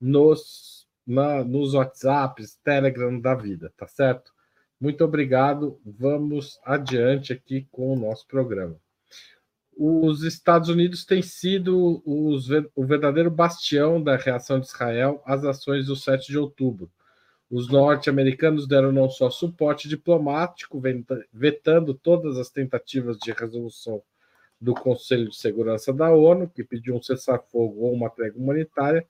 nos, na, nos WhatsApps, Telegram da vida, tá certo? Muito obrigado. Vamos adiante aqui com o nosso programa. Os Estados Unidos têm sido os, o verdadeiro bastião da reação de Israel às ações do 7 de outubro. Os norte-americanos deram não só suporte diplomático, vetando todas as tentativas de resolução do Conselho de Segurança da ONU, que pediu um cessar-fogo ou uma trégua humanitária,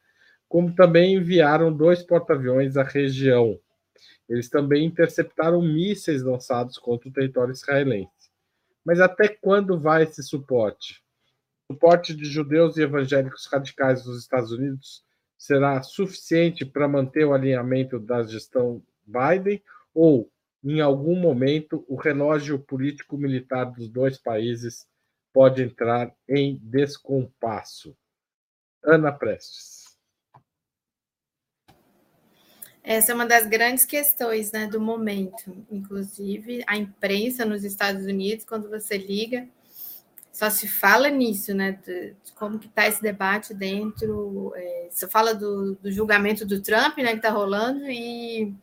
como também enviaram dois porta-aviões à região, eles também interceptaram mísseis lançados contra o território israelense. Mas até quando vai esse suporte? O suporte de judeus e evangélicos radicais dos Estados Unidos será suficiente para manter o alinhamento da gestão Biden ou, em algum momento, o relógio político-militar dos dois países pode entrar em descompasso? Ana Prestes. Essa é uma das grandes questões né, do momento. Inclusive, a imprensa nos Estados Unidos, quando você liga, só se fala nisso, né? De, de como que está esse debate dentro. É, você fala do, do, julgamento do Trump, né, que está rolando, e,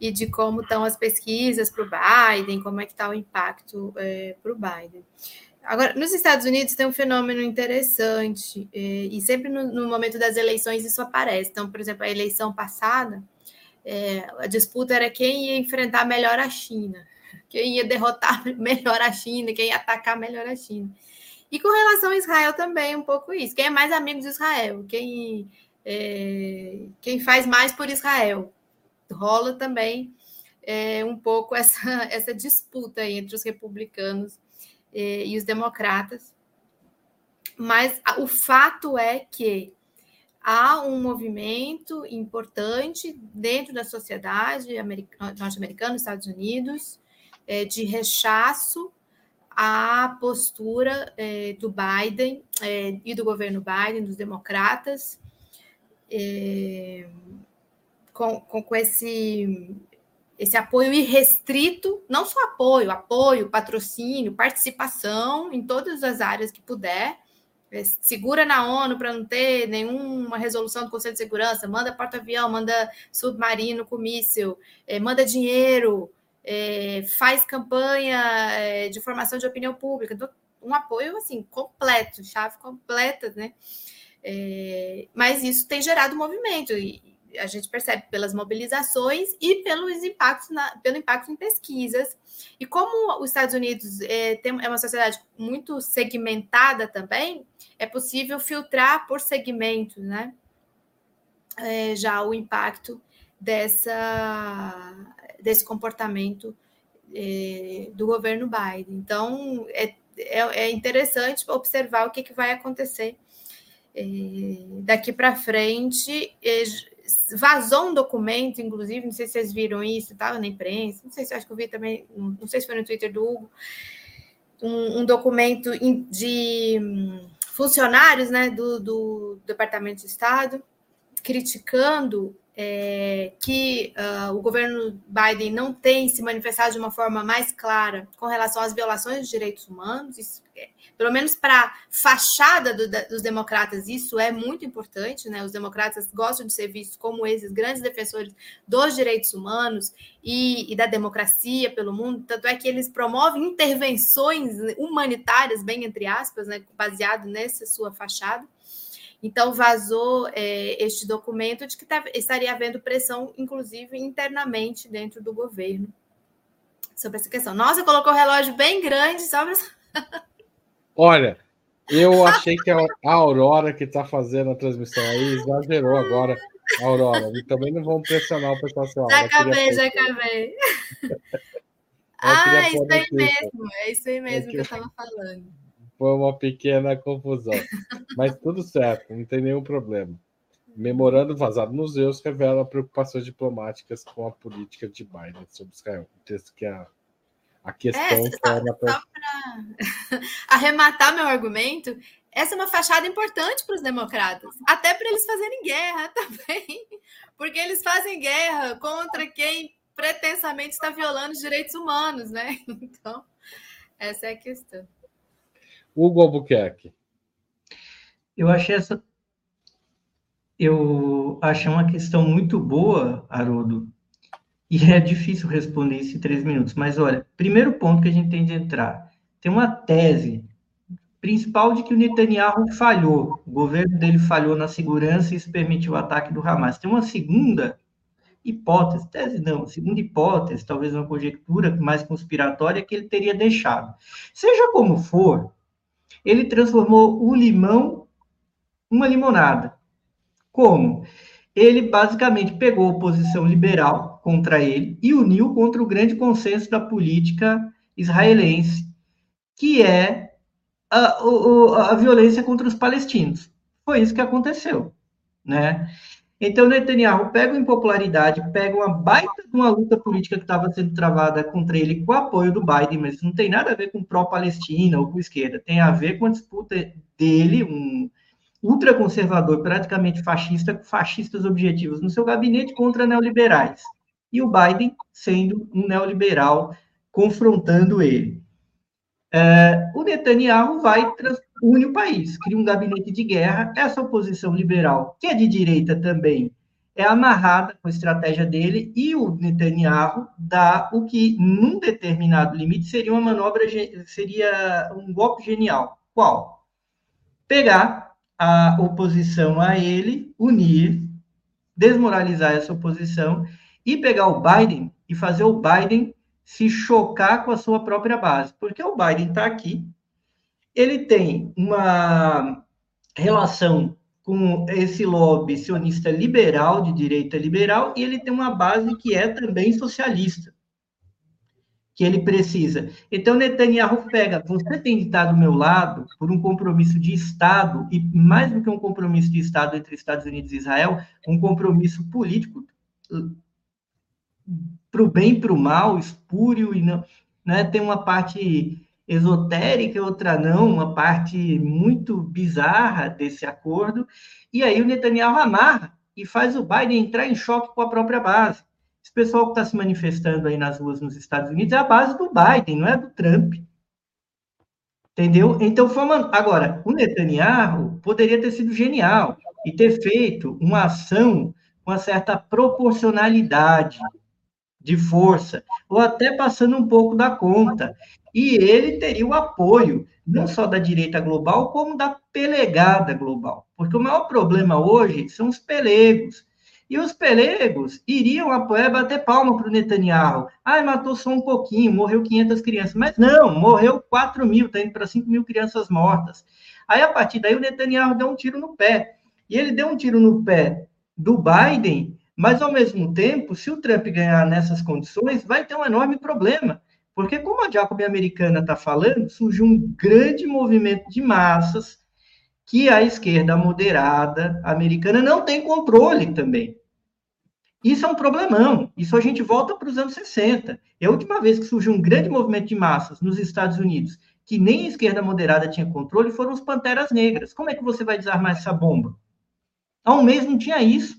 e de como estão as pesquisas para o Biden, como é que está o impacto é, para o Biden. Agora, nos Estados Unidos tem um fenômeno interessante, e, e sempre no, no, momento das eleições isso aparece. Então, por exemplo, a eleição passada, é, a disputa era quem ia enfrentar melhor a China, quem ia derrotar (laughs) melhor a China, quem ia atacar melhor a China. E com relação a Israel também, um pouco isso. Quem é mais amigo de Israel? Quem, é, quem faz mais por Israel? Rola também é, um pouco essa, (laughs) essa disputa entre os republicanos é, e os democratas. Mas o fato é que há um movimento importante dentro da sociedade norte-americana, Estados Unidos, é, de rechaço à postura é, do Biden é, e do governo Biden, dos democratas, com, com, com esse, esse apoio irrestrito, não só apoio, apoio, patrocínio, participação em todas as áreas que puder, segura na ONU para não ter nenhuma resolução do Conselho de Segurança, manda porta-avião, manda submarino com míssil, é, manda dinheiro, é, faz campanha é, de formação de opinião pública, então, um apoio assim completo, chave completa, né? É, mas isso tem gerado movimento e a gente percebe pelas mobilizações e pelos impactos na, pelo impacto em pesquisas. E como os Estados Unidos é, tem, é uma sociedade muito segmentada também, é possível filtrar por segmentos, né? É, já o impacto dessa, desse comportamento é, do governo Biden. Então, é, é, é interessante observar o que, que vai acontecer é, daqui para frente. Vazou um documento, inclusive, não sei se vocês viram isso, estava na imprensa, não sei se acho que eu vi também, não sei se foi no Twitter do Hugo, um, um documento de funcionários né, do, do Departamento de Estado criticando é, que uh, o governo Biden não tem se manifestado de uma forma mais clara com relação às violações dos direitos humanos, isso, é, pelo menos para a fachada do, da, dos democratas, isso é muito importante, né? Os democratas gostam de ser vistos como esses grandes defensores dos direitos humanos e, e da democracia pelo mundo, tanto é que eles promovem intervenções humanitárias, bem entre aspas, né, baseado nessa sua fachada. Então, vazou é, este documento de que tá, estaria havendo pressão, inclusive internamente dentro do governo, sobre essa questão. Nossa, colocou o relógio bem grande só para. (laughs) Olha, eu achei que a Aurora que está fazendo a transmissão aí exagerou agora. Aurora, e também não vamos pressionar o pessoal. Assim, já acabei, já acabei. (laughs) ah, isso aí mesmo, é isso aí mesmo que eu estava falando. Foi uma pequena confusão. Mas tudo certo, não tem nenhum problema. Memorando vazado nos Zeus revela preocupações diplomáticas com a política de Biden sobre Israel. O texto que a, a questão é, só, era para (laughs) arrematar meu argumento, essa é uma fachada importante para os democratas, até para eles fazerem guerra (laughs) também, porque eles fazem guerra contra quem pretensamente está violando os direitos humanos, né? (laughs) Então, essa é a questão. Hugo Albuquerque. Eu achei essa. Eu achei uma questão muito boa, Haroldo, e é difícil responder isso em três minutos. Mas olha, primeiro ponto que a gente tem de entrar: tem uma tese principal de que o Netanyahu falhou, o governo dele falhou na segurança e isso permitiu o ataque do Hamas. Tem uma segunda hipótese, tese não, segunda hipótese, talvez uma conjectura mais conspiratória que ele teria deixado. Seja como for, ele transformou o limão uma limonada. Como? Ele basicamente pegou a oposição liberal contra ele e uniu contra o grande consenso da política israelense, que é a, a, a violência contra os palestinos. Foi isso que aconteceu, né? Então, Netanyahu pega uma impopularidade, pega uma baita de uma luta política que estava sendo travada contra ele com o apoio do Biden, mas não tem nada a ver com pró-Palestina ou com esquerda, tem a ver com a disputa dele, um ultraconservador, praticamente fascista, com fascistas objetivos no seu gabinete contra neoliberais. E o Biden sendo um neoliberal confrontando ele. É, o Netanyahu vai une o país, cria um gabinete de guerra. Essa oposição liberal, que é de direita também, é amarrada com a estratégia dele e o Netanyahu dá o que, num determinado limite, seria uma manobra, seria um golpe genial. Qual? Pegar a oposição a ele, unir, desmoralizar essa oposição e pegar o Biden e fazer o Biden se chocar com a sua própria base. Porque o Biden está aqui, ele tem uma relação com esse lobby sionista liberal, de direita liberal, e ele tem uma base que é também socialista, que ele precisa. Então, Netanyahu pega, você tem de estar do meu lado por um compromisso de Estado, e mais do que um compromisso de Estado entre Estados Unidos e Israel, um compromisso político, para o bem e para o mal, espúrio, e não, né, tem uma parte esotérica outra não, uma parte muito bizarra desse acordo. E aí o Netanyahu amarra e faz o Biden entrar em choque com a própria base. Esse pessoal que está se manifestando aí nas ruas nos Estados Unidos é a base do Biden, não é do Trump. Entendeu? Então, foi uma... agora, o Netanyahu poderia ter sido genial e ter feito uma ação com uma certa proporcionalidade de força, ou até passando um pouco da conta. E ele teria o apoio, não só da direita global, como da pelegada global. Porque o maior problema hoje são os pelegos. E os pelegos iriam apoiar, bater palma para o Netanyahu. Ai, matou só um pouquinho, morreu 500 crianças. Mas não, morreu 4 mil, está indo para 5 mil crianças mortas. Aí, a partir daí, o Netanyahu deu um tiro no pé. E ele deu um tiro no pé do Biden, mas, ao mesmo tempo, se o Trump ganhar nessas condições, vai ter um enorme problema porque, como a Jacob Americana está falando, surgiu um grande movimento de massas que a esquerda moderada americana não tem controle também. Isso é um problemão. Isso a gente volta para os anos 60. É a última vez que surgiu um grande movimento de massas nos Estados Unidos, que nem a esquerda moderada tinha controle, foram os Panteras Negras. Como é que você vai desarmar essa bomba? Há um mês não tinha isso.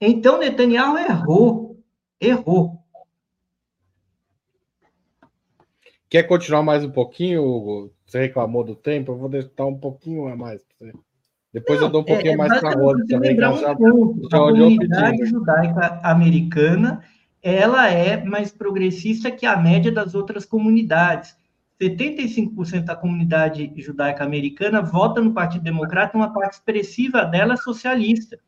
Então, Netanyahu errou. Errou. Quer continuar mais um pouquinho, Hugo? Você reclamou do tempo? Eu vou deixar um pouquinho a mais para você. Depois não, eu dou um pouquinho é, mais para a também. Um já, ponto, já a comunidade judaica americana ela é mais progressista que a média das outras comunidades. 75% da comunidade judaica americana vota no Partido Democrata, uma parte expressiva dela é socialista.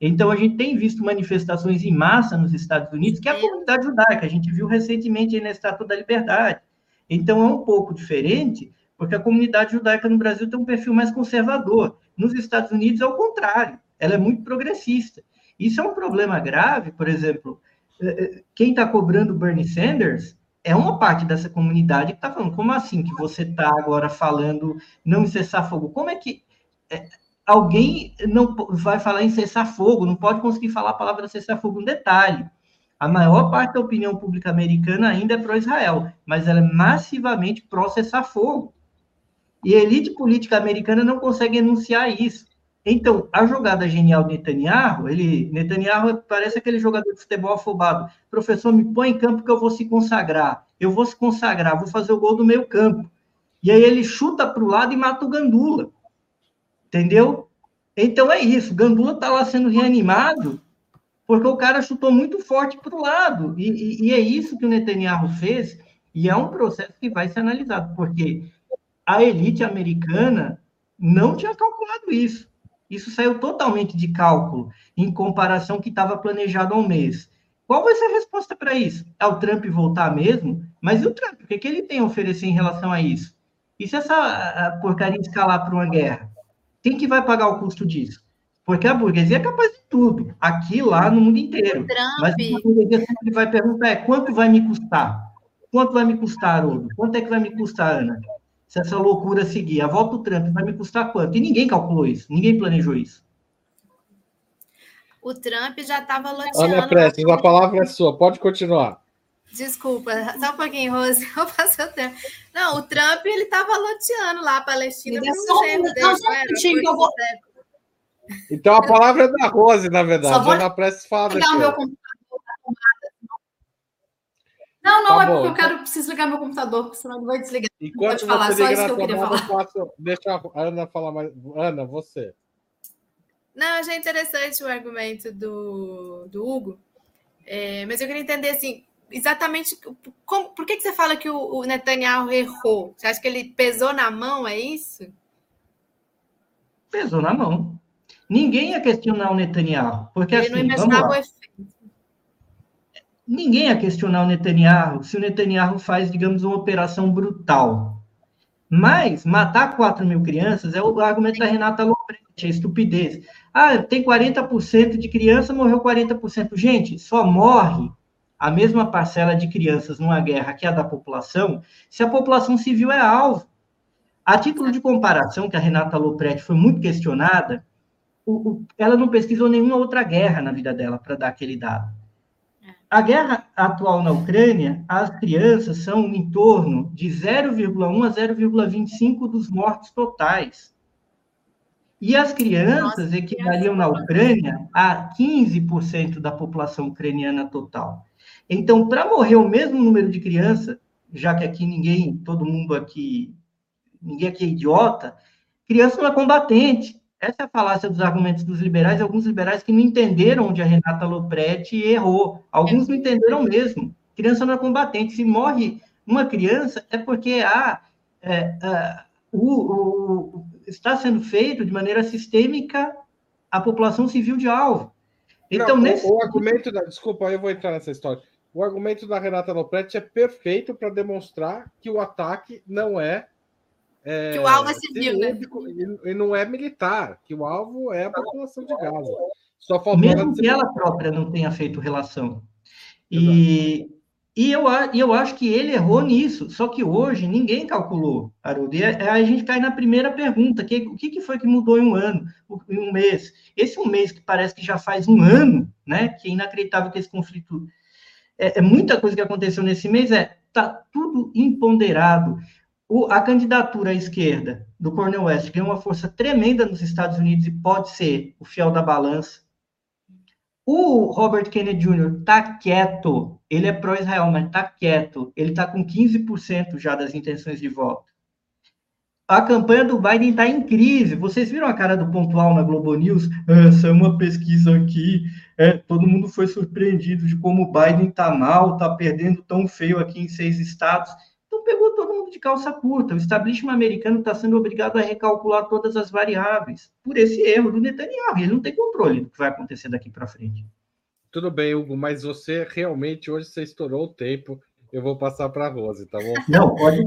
Então, a gente tem visto manifestações em massa nos Estados Unidos, que é a comunidade judaica. A gente viu recentemente na Estátua da Liberdade. Então, é um pouco diferente, porque a comunidade judaica no Brasil tem um perfil mais conservador. Nos Estados Unidos é o contrário, ela é muito progressista. Isso é um problema grave, por exemplo, eh, eh, quem está cobrando Bernie Sanders é uma parte dessa comunidade que está falando, como assim que você está agora falando não cessar fogo? Como é que é, alguém não vai falar em cessar fogo, não pode conseguir falar a palavra cessar fogo? Um detalhe, a maior parte da opinião pública americana ainda é pró-Israel, mas ela é massivamente pró-cessar-fogo. E a elite política americana não consegue enunciar isso. Então, a jogada genial de Netanyahu, ele, Netanyahu parece aquele jogador de futebol afobado. Professor, me põe em campo que eu vou se consagrar. Eu vou se consagrar, vou fazer o gol do meio campo. E aí ele chuta para o lado e mata o Gandula. Entendeu? Então é isso. Gandula está lá sendo reanimado porque o cara chutou muito forte para o lado. E, e, e, é isso que o Netanyahu fez, e é um processo que vai ser analisado, porque a elite americana não tinha calculado isso. Isso saiu totalmente de cálculo, em comparação que estava planejado há um mês. Qual vai ser a resposta para isso? É o Trump voltar mesmo? Mas e o Trump? O que, que ele tem a oferecer em relação a isso? E se essa porcaria escalar para uma guerra? Quem que vai pagar o custo disso? Porque a burguesia é capaz de tudo, aqui, lá, no mundo inteiro. Mas a burguesia sempre vai perguntar é quanto vai me custar? Quanto vai me custar, Haroldo? Quanto é que vai me custar, Ana? Se essa loucura seguir, a volta do Trump vai me custar quanto? E ninguém calculou isso, ninguém planejou isso. O Trump já estava loteando... Ana Prestes, a palavra é sua, pode continuar. Desculpa, só um pouquinho, Rose, (laughs) eu passo o tempo. Não, o Trump, ele estava loteando lá a Palestina. Só, não, só um minutinho que eu vou... Então a palavra é da Rose, na verdade. Só vou Ana Prestes fala. Ligar o meu computador Não, não, tá é bom. porque eu quero, preciso ligar meu computador, porque senão não vai desligar. Enquanto Pode falar, só isso que eu queria falar. Faço, deixa a Ana falar mais. Ana, você. Não, achei interessante o argumento do, do Hugo, é, mas eu queria entender assim, exatamente como, por que, que você fala que o, o, Netanyahu errou? Você acha que ele pesou na mão, é isso? Pesou na mão. Ninguém ia questionar o Netanyahu, porque ele assim, não imaginava o efeito. Ninguém ia questionar o Netanyahu se o Netanyahu faz, digamos, uma operação brutal. Mas matar 4 mil crianças é o argumento da Renata Loprete, é estupidez. Ah, tem 40% de criança, morreu 40%. Gente, só morre a mesma parcela de crianças numa guerra que a da população se a população civil é alvo. A título de comparação, que a Renata Lopretti foi muito questionada, o, o, ela não pesquisou nenhuma outra guerra na vida dela para dar aquele dado. A guerra atual na Ucrânia, as crianças são em torno de 0,1 a 0,25 dos mortos totais. E as crianças equivaliam na Ucrânia a 15% da população ucraniana total. Então, para morrer o mesmo número de crianças, já que aqui ninguém, todo mundo aqui, ninguém aqui é idiota, criança não é combatente. Essa é a falácia dos argumentos dos liberais, alguns liberais que não entenderam onde a Renata Lopretti errou. Alguns não entenderam mesmo. Criança não é combatente. Se morre uma criança, é porque há, é, é, o, o, está sendo feito de maneira sistêmica a população civil de alvo. Então, não, nesse... o, o, argumento da. Desculpa, eu vou entrar nessa história. O argumento da Renata Lopretti é perfeito para demonstrar que o ataque não é é, que o alvo é civil, né? E não é militar, que o alvo é a população de Gaza. Só faltou Mesmo que ela própria não tenha feito relação. E, e eu, eu acho que ele errou nisso, só que hoje ninguém calculou, Haroldo. E a, gente cai na primeira pergunta: que, o que, que foi que mudou em um ano, em um mês? Esse um mês que parece que já faz um ano, né? Que é inacreditável que esse conflito. É, é muita coisa que aconteceu nesse mês, é tá tudo imponderado. O, a candidatura à esquerda do Cornel West ganhou uma força tremenda nos Estados Unidos e pode ser o fiel da balança. O Robert Kennedy Jr. está quieto. Ele é pró-Israel, mas está quieto. Ele está com 15% já das intenções de voto. A campanha do Biden está em crise. Vocês viram a cara do pontual na Globo News? Essa é uma pesquisa aqui. É, todo mundo foi surpreendido de como o Biden está mal, está perdendo tão feio aqui em seis estados. Então pegou todo mundo de calça curta. O establishment americano está sendo obrigado a recalcular todas as variáveis por esse erro do Netanyahu. Ele não tem controle do que vai acontecer daqui para frente. Tudo bem, Hugo, mas você realmente hoje você estourou o tempo. Eu vou passar para a Rose, tá bom? Não, pode.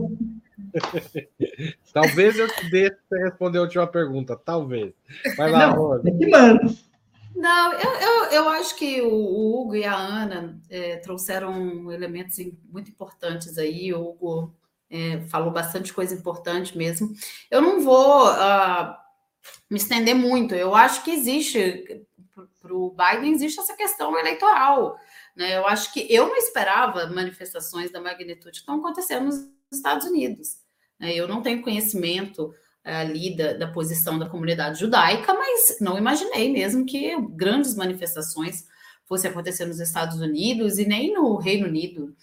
(laughs) Talvez eu te deixe você responder a última pergunta. Talvez. Vai lá, não, que mano. Não, eu, eu, eu, acho que o, o Hugo e a Ana é, trouxeram elementos muito importantes aí. O Hugo é, falou bastante coisa importante mesmo. Eu não vou uh, me estender muito. Eu acho que existe, para o Biden, existe essa questão eleitoral. Né? Eu acho que eu não esperava manifestações da magnitude que estão acontecendo nos Estados Unidos. Né? Eu não tenho conhecimento ali da, da, posição da comunidade judaica, mas não imaginei mesmo que grandes manifestações fossem acontecer nos Estados Unidos e nem no Reino Unido,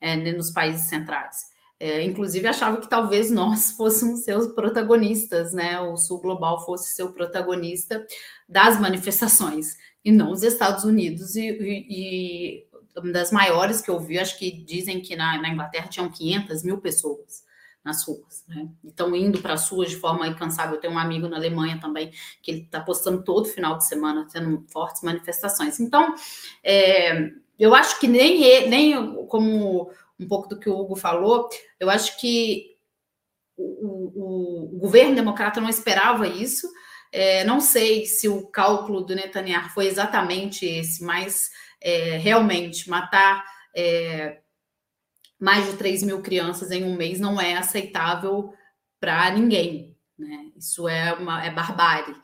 é, nem nos países centrais. É, inclusive achava que talvez nós (laughs) fôssemos seus protagonistas, né? O Sul Global fosse seu protagonista das manifestações e não os Estados Unidos e, e, e das maiores que eu vi, acho que dizem que na, na Inglaterra tinham 500 mil pessoas nas ruas, né? Estão indo para as ruas de forma incansável. Eu tenho um amigo na Alemanha também que ele está postando todo final de semana, tendo fortes manifestações. Então, é, eu acho que nem nem como um pouco do que o Hugo falou, eu acho que o, o, o governo democrata não esperava isso. É, não sei se o cálculo do Netanyahu foi exatamente esse, mas é, realmente matar é, mais de 3 mil crianças em um mês não é aceitável para ninguém. Né? Isso é uma é barbárie.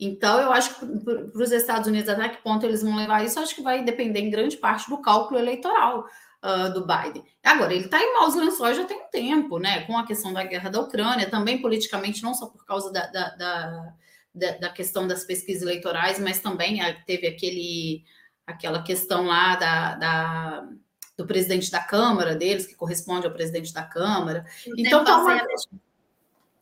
Então, eu acho que para os Estados Unidos, até que ponto eles vão levar isso, acho que vai depender em grande parte do cálculo eleitoral uh, do Biden. Agora, ele está em maus lençóis já tem um tempo, né? Com a questão da guerra da Ucrânia, também politicamente, não só por causa da, da, da, da, questão das pesquisas eleitorais, mas também ah, teve aquele, aquela questão lá da, da do presidente da Câmara deles, que corresponde ao presidente da Câmara. então, tá uma...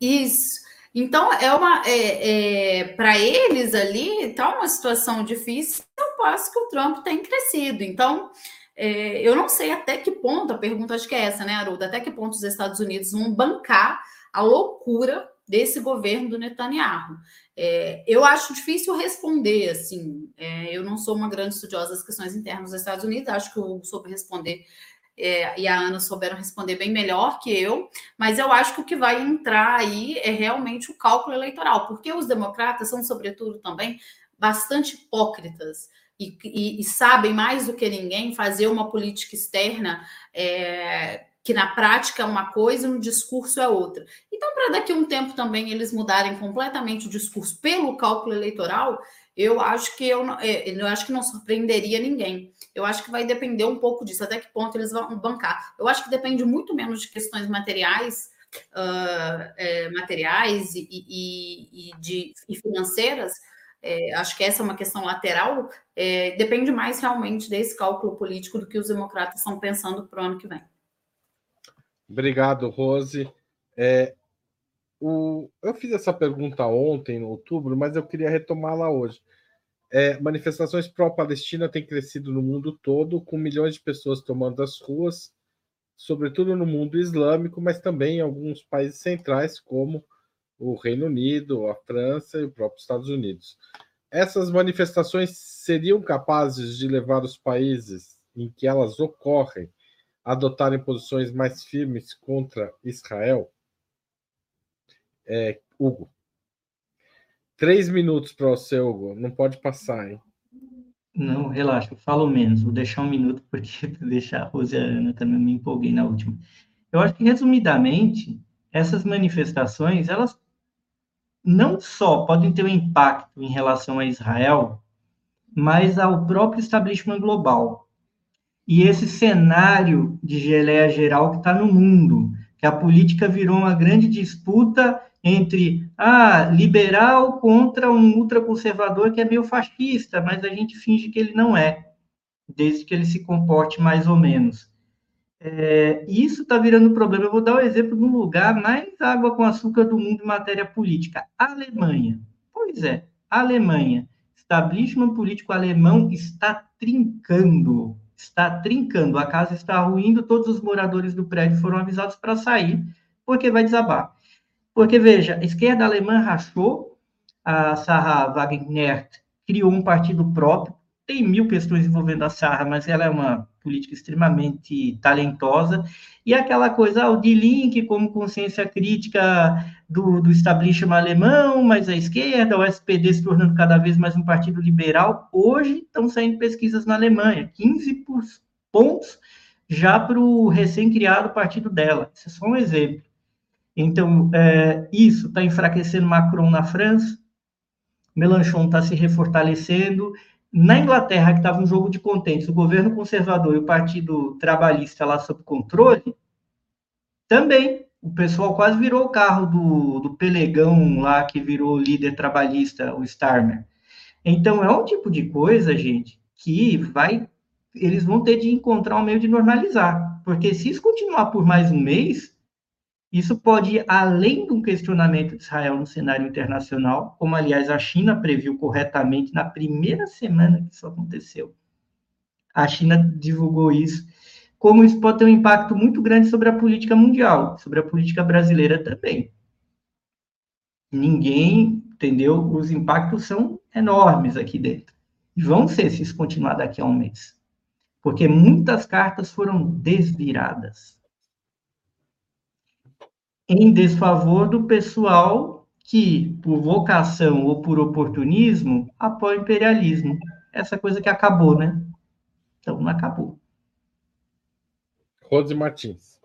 isso. Então, é uma é, é, para eles ali está uma situação difícil, eu passo que o Trump tem crescido. Então, é, eu não sei até que ponto, a pergunta acho que é essa, né, Aruda? Até que ponto os Estados Unidos vão bancar a loucura desse governo do Netanyahu? É, eu acho difícil responder, assim. É, eu não sou uma grande estudiosa das questões internas dos Estados Unidos, acho que eu soube responder é, e a Ana souberam responder bem melhor que eu, mas eu acho que o que vai entrar aí é realmente o cálculo eleitoral, porque os democratas são, sobretudo, também bastante hipócritas. E, e, e sabem mais do que ninguém fazer uma política externa é, que na prática é uma coisa e no discurso é outra. Então, para daqui a um tempo também eles mudarem completamente o discurso pelo cálculo eleitoral, eu acho que eu, é, eu acho que não surpreenderia ninguém. Eu acho que vai depender um pouco disso, até que ponto eles vão bancar. Eu acho que depende muito menos de questões materiais, uh, é, materiais e, e, e, de, e financeiras. É, acho que essa é uma questão lateral. É, depende mais realmente desse cálculo político do que os democratas estão pensando para o ano que vem. Obrigado, Rose. É, o, eu fiz essa pergunta ontem, em outubro, mas eu queria retomá-la hoje. É, manifestações pró-Palestina têm crescido no mundo todo, com milhões de pessoas tomando as ruas, sobretudo no mundo islâmico, mas também em alguns países centrais, como o Reino Unido, a França e o próprio Estados Unidos. Essas manifestações seriam capazes de levar os países em que elas ocorrem adotarem posições mais firmes contra Israel? É, Hugo. Três minutos para você, Hugo. Não pode passar, hein? Não, relaxa, eu falo menos. Vou deixar um minuto, porque (laughs) deixar a Rose e a Ana também me empolguei na última. Eu acho que, resumidamente, essas manifestações, elas não só podem ter um impacto em relação a Israel, mas ao próprio establishment global. E esse cenário de geleia geral que está no mundo, que a política virou uma grande disputa entre ah, liberal contra um ultraconservador que é meio fascista, mas a gente finge que ele não é, desde que ele se comporte mais ou menos. É, isso está virando problema. Eu vou dar o um exemplo de um lugar mais água com açúcar do mundo em matéria política: a Alemanha. Pois é, a Alemanha. Establishment político alemão está trincando. Está trincando. A casa está ruindo. Todos os moradores do prédio foram avisados para sair, porque vai desabar. Porque, veja, a esquerda alemã rachou, a Sarah Wagner criou um partido próprio, tem mil questões envolvendo a Sarah, mas ela é uma política extremamente talentosa, e aquela coisa, o de link como consciência crítica do, do establishment alemão, mas a esquerda, o SPD se tornando cada vez mais um partido liberal, hoje estão saindo pesquisas na Alemanha, 15 pontos já para o recém-criado partido dela, isso é só um exemplo. Então, é, isso está enfraquecendo Macron na França, Melanchon está se refortalecendo. Na Inglaterra, que estava um jogo de contentes, o governo conservador e o Partido Trabalhista lá sob controle, também o pessoal quase virou o carro do, do Pelegão lá, que virou líder trabalhista, o Starmer. Então, é um tipo de coisa, gente, que vai. Eles vão ter de encontrar um meio de normalizar. Porque se isso continuar por mais um mês, isso pode ir além de um questionamento de Israel no cenário internacional, como, aliás, a China previu corretamente na primeira semana que isso aconteceu. A China divulgou isso, como isso pode ter um impacto muito grande sobre a política mundial, sobre a política brasileira também. Ninguém, entendeu? Os impactos são enormes aqui dentro. E vão ser se isso continuar daqui a um mês. Porque muitas cartas foram desviradas em desfavor do pessoal que, por vocação ou por oportunismo, apoia o imperialismo. Essa coisa que acabou, né? Então, não acabou. Rose Martins.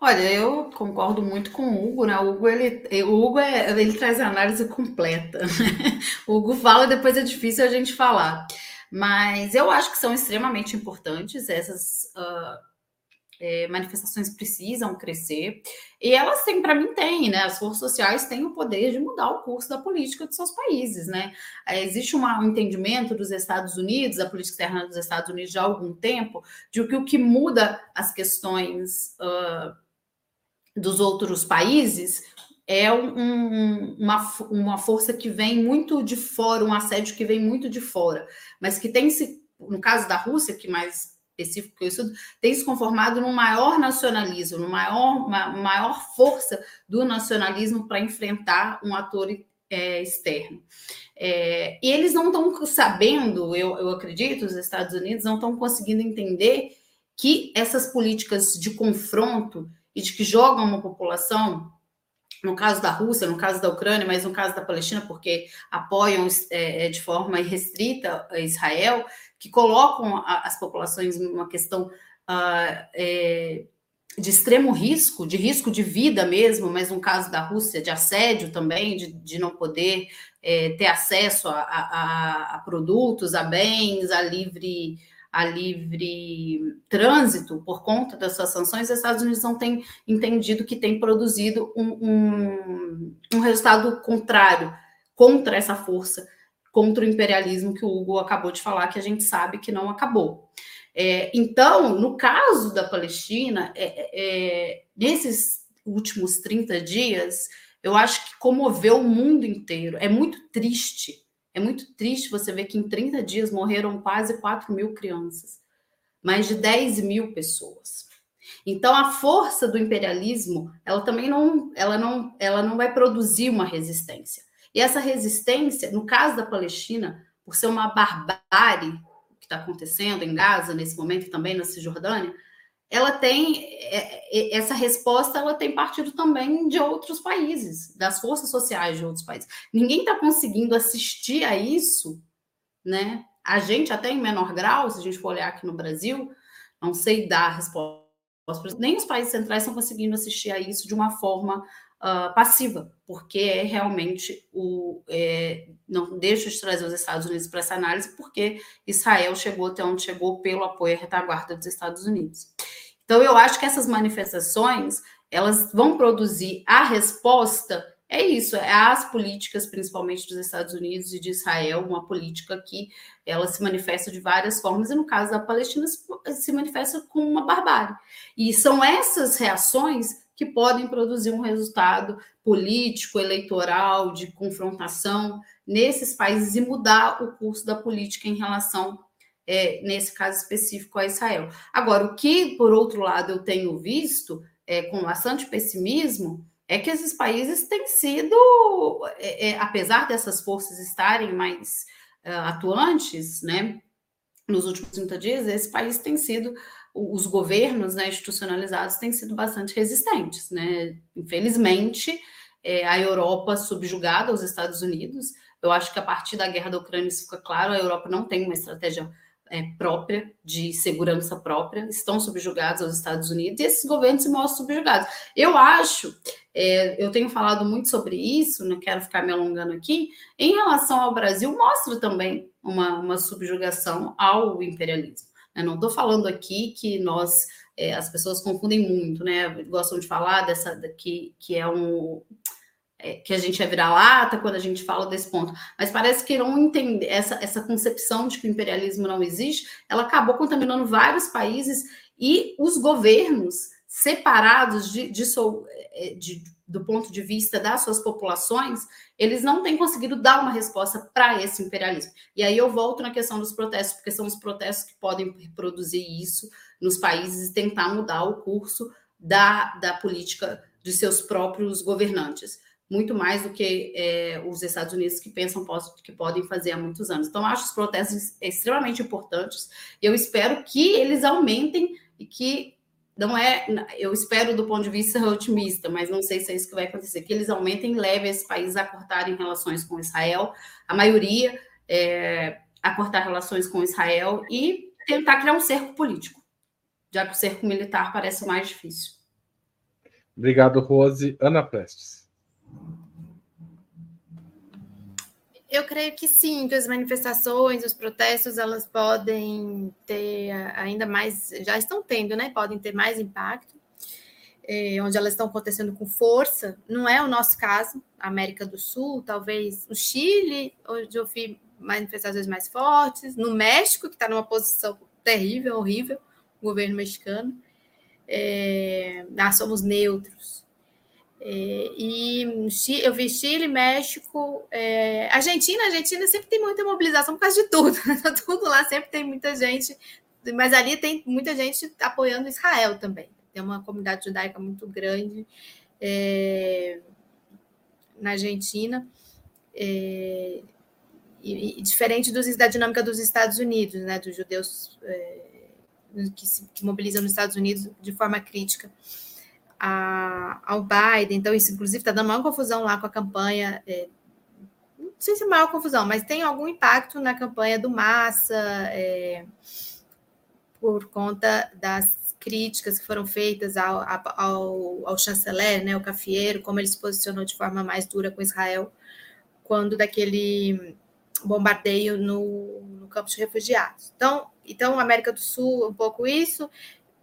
Olha, eu concordo muito com o Hugo, né? O Hugo, ele, o Hugo é, ele traz a análise completa. Né? (laughs) O Hugo fala, depois é difícil a gente falar. Mas eu acho que são extremamente importantes essas uh, é, manifestações precisam crescer, e elas têm, para mim, têm, né? As forças sociais têm o poder de mudar o curso da política de seus países, né? É, existe uma, um entendimento dos Estados Unidos, da política externa dos Estados Unidos já há algum tempo, de que o que muda as questões. Uh, dos outros países é um, uma, uma força que vem muito de fora, um assédio que vem muito de fora, mas que tem se, no caso da Rússia, que mais específico que eu estudo, tem se conformado num maior nacionalismo, numa maior, uma maior força do nacionalismo para enfrentar um ator é, externo. É, e eles não estão sabendo, eu, eu acredito, os Estados Unidos não estão conseguindo entender que essas políticas de confronto e de que jogam uma população, no caso da Rússia, no caso da Ucrânia, mas no caso da Palestina, porque apoiam é, de forma irrestrita Israel, que colocam a, as populações numa questão uh, é, de extremo risco, de risco de vida mesmo, mas no caso da Rússia, de assédio também, de, de não poder é, ter acesso a, a, a, produtos, a bens, a livre, a livre trânsito por conta dessas sanções, os Estados Unidos não têm entendido que tem produzido um, um, um resultado contrário contra essa força, contra o imperialismo que o Hugo acabou de falar, que a gente sabe que não acabou. É, então, no caso da Palestina, é, é, é nesses últimos 30 dias, eu acho que comoveu o mundo inteiro. É muito triste. É muito triste você ver que em 30 dias morreram quase 4 mil crianças, mais de 10 mil pessoas. Então, a força do imperialismo, ela também não, ela não, ela não vai produzir uma resistência. E essa resistência, no caso da Palestina, por ser uma barbárie que está acontecendo em Gaza nesse momento, também na Cisjordânia, ela tem é, é, essa resposta, ela tem partido também de outros países, das forças sociais de outros países. Ninguém está conseguindo assistir a isso, né? A gente, até em menor grau, se a gente for olhar aqui no Brasil, não sei dar resposta, nem os países centrais estão conseguindo assistir a isso de uma forma uh, passiva, porque é realmente o. É, não deixo de trazer os Estados Unidos para essa análise, porque Israel chegou até onde chegou pelo apoio à retaguarda dos Estados Unidos. Então, eu acho que essas manifestações elas vão produzir a resposta. É isso, é as políticas, principalmente dos Estados Unidos e de Israel, uma política que ela se manifesta de várias formas, e no caso da Palestina se manifesta com uma barbárie. E são essas reações que podem produzir um resultado político, eleitoral, de confrontação nesses países e mudar o curso da política em relação, é, nesse caso específico, a Israel. Agora, o que, por outro lado, eu tenho visto é, com bastante pessimismo é que esses países têm sido, é, é apesar dessas forças estarem mais uh, atuantes, né, nos últimos 30 dias, esse país tem sido os governos né, institucionalizados têm sido bastante resistentes. Né? Infelizmente, é, a Europa subjugada aos Estados Unidos, eu acho que a partir da guerra da Ucrânia isso fica claro, a Europa não tem uma estratégia é, própria, de segurança própria, estão subjugados aos Estados Unidos e esses governos se mostram subjugados. Eu acho, é, eu tenho falado muito sobre isso, não quero ficar me alongando aqui, em relação ao Brasil, mostra também uma, uma subjugação ao imperialismo. Eu não estou falando aqui que nós, é, as pessoas confundem muito, né? Gostam de falar dessa que, que é um é, que a gente é vira-lata quando a gente fala desse ponto, mas parece que não entender essa, essa concepção de que o imperialismo não existe, ela acabou contaminando vários países e os governos separados de, de, é, de, do ponto de vista das suas populações, eles não têm conseguido dar uma resposta para esse imperialismo. E aí eu volto na questão dos protestos, porque são os protestos que podem reproduzir isso nos países e tentar mudar o curso da, da política de seus próprios governantes. Muito mais do que é, os Estados Unidos que pensam que podem fazer há muitos anos. Então, acho os protestos extremamente importantes. Eu espero que eles aumentem e que não é, eu espero do ponto de vista otimista, mas não sei se é isso que vai acontecer, que eles aumentem e levem esse país a cortarem relações com Israel, a maioria é, a cortar relações com Israel e tentar criar um cerco político, já que o cerco militar parece mais difícil. Obrigado, Rose. Ana Prestes. Eu creio que sim, que as manifestações, os protestos, elas podem ter ainda mais, já estão tendo, né? Podem ter mais impacto, é, onde elas estão acontecendo com força. Não é o nosso caso, América do Sul, talvez o Chile, onde eu vi manifestações mais fortes, no México, que está numa posição terrível, horrível, o governo mexicano. É, nós somos neutros e eu vi Chile, México, é, Argentina. Argentina sempre tem muita mobilização por causa de tudo. Né? (laughs) tudo lá sempre tem muita gente, mas ali tem muita gente apoiando Israel também. Tem uma comunidade judaica muito grande é, na Argentina. É, e, e, diferente dos, da dinâmica dos Estados Unidos, né, dos judeus é, que se que mobilizam nos Estados Unidos de forma crítica a, ao Biden. Então, isso, inclusive, está dando maior confusão lá com a campanha. É, não sei se maior confusão, mas tem algum impacto na campanha do Massa é, por conta das críticas que foram feitas ao, ao, ao chanceler, né, o Cafieiro, como ele se posicionou de forma mais dura com Israel quando daquele bombardeio no, no campo de refugiados. Então, então, América do Sul, um pouco isso.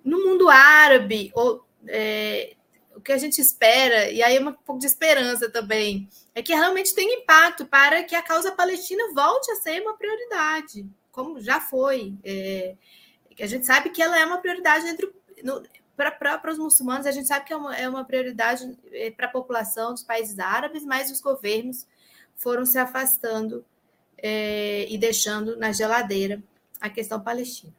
No mundo árabe, ou, é, o que a gente espera, e aí é um pouco de esperança também, é que realmente tenha impacto para que a causa palestina volte a ser uma prioridade, como já foi. É, a gente sabe que ela é uma prioridade entre para os muçulmanos, a gente sabe que é uma, é uma prioridade é, para a população dos países árabes, mas os governos foram se afastando é, e deixando na geladeira a questão palestina.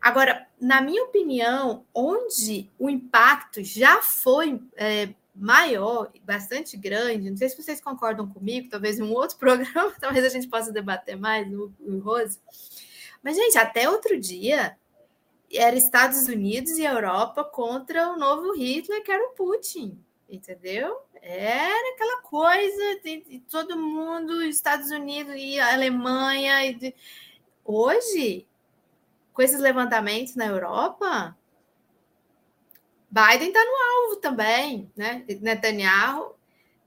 Agora, na minha opinião, onde o impacto já foi é, maior, bastante grande, não sei se vocês concordam comigo, talvez em um outro (laughs) programa, talvez a gente possa debater mais no Rose. Mas, gente, até outro dia era Estados Unidos e Europa contra o novo Hitler, que era o Putin, entendeu? Era aquela coisa de todo mundo, Estados Unidos e Alemanha. E de... Hoje, com esses levantamentos na Europa, Biden está no alvo também, né? Netanyahu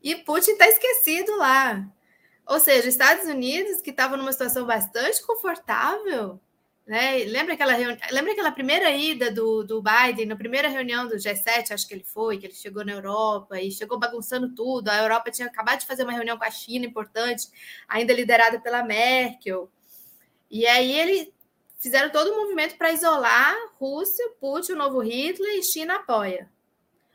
e Putin está esquecido lá. Ou seja, Estados Unidos, que estava numa situação bastante confortável, né? Lembra aquela, reuni... Lembra aquela primeira ida do, do Biden, na primeira reunião do G7, acho que ele foi, que ele chegou na Europa e chegou bagunçando tudo. A Europa tinha acabado de fazer uma reunião com a China importante, ainda liderada pela Merkel. E aí ele fizeram todo o movimento para isolar Rússia, Putin, o novo Hitler e China apoia.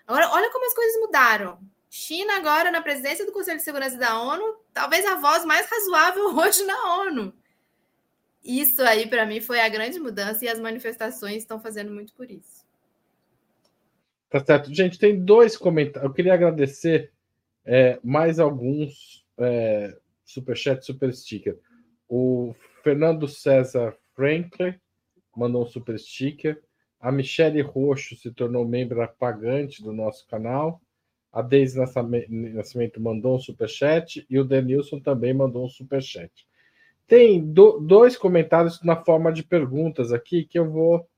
Agora, olha como as coisas mudaram. China agora na presidência do Conselho de Segurança da ONU, talvez a voz mais razoável (laughs) hoje na ONU isso aí, para mim, foi a grande mudança e as manifestações estão fazendo muito por isso. Tá certo. Gente, tem dois comentários. Eu queria agradecer é, mais alguns é, superchat, super sticker. O Fernando César Franklin mandou um super sticker. A Michele Roxo se tornou membro pagante do nosso canal. A Deise Nascimento mandou um superchat. E o Denilson também mandou um superchat. Tem do, dois comentários na forma de perguntas aqui que eu vou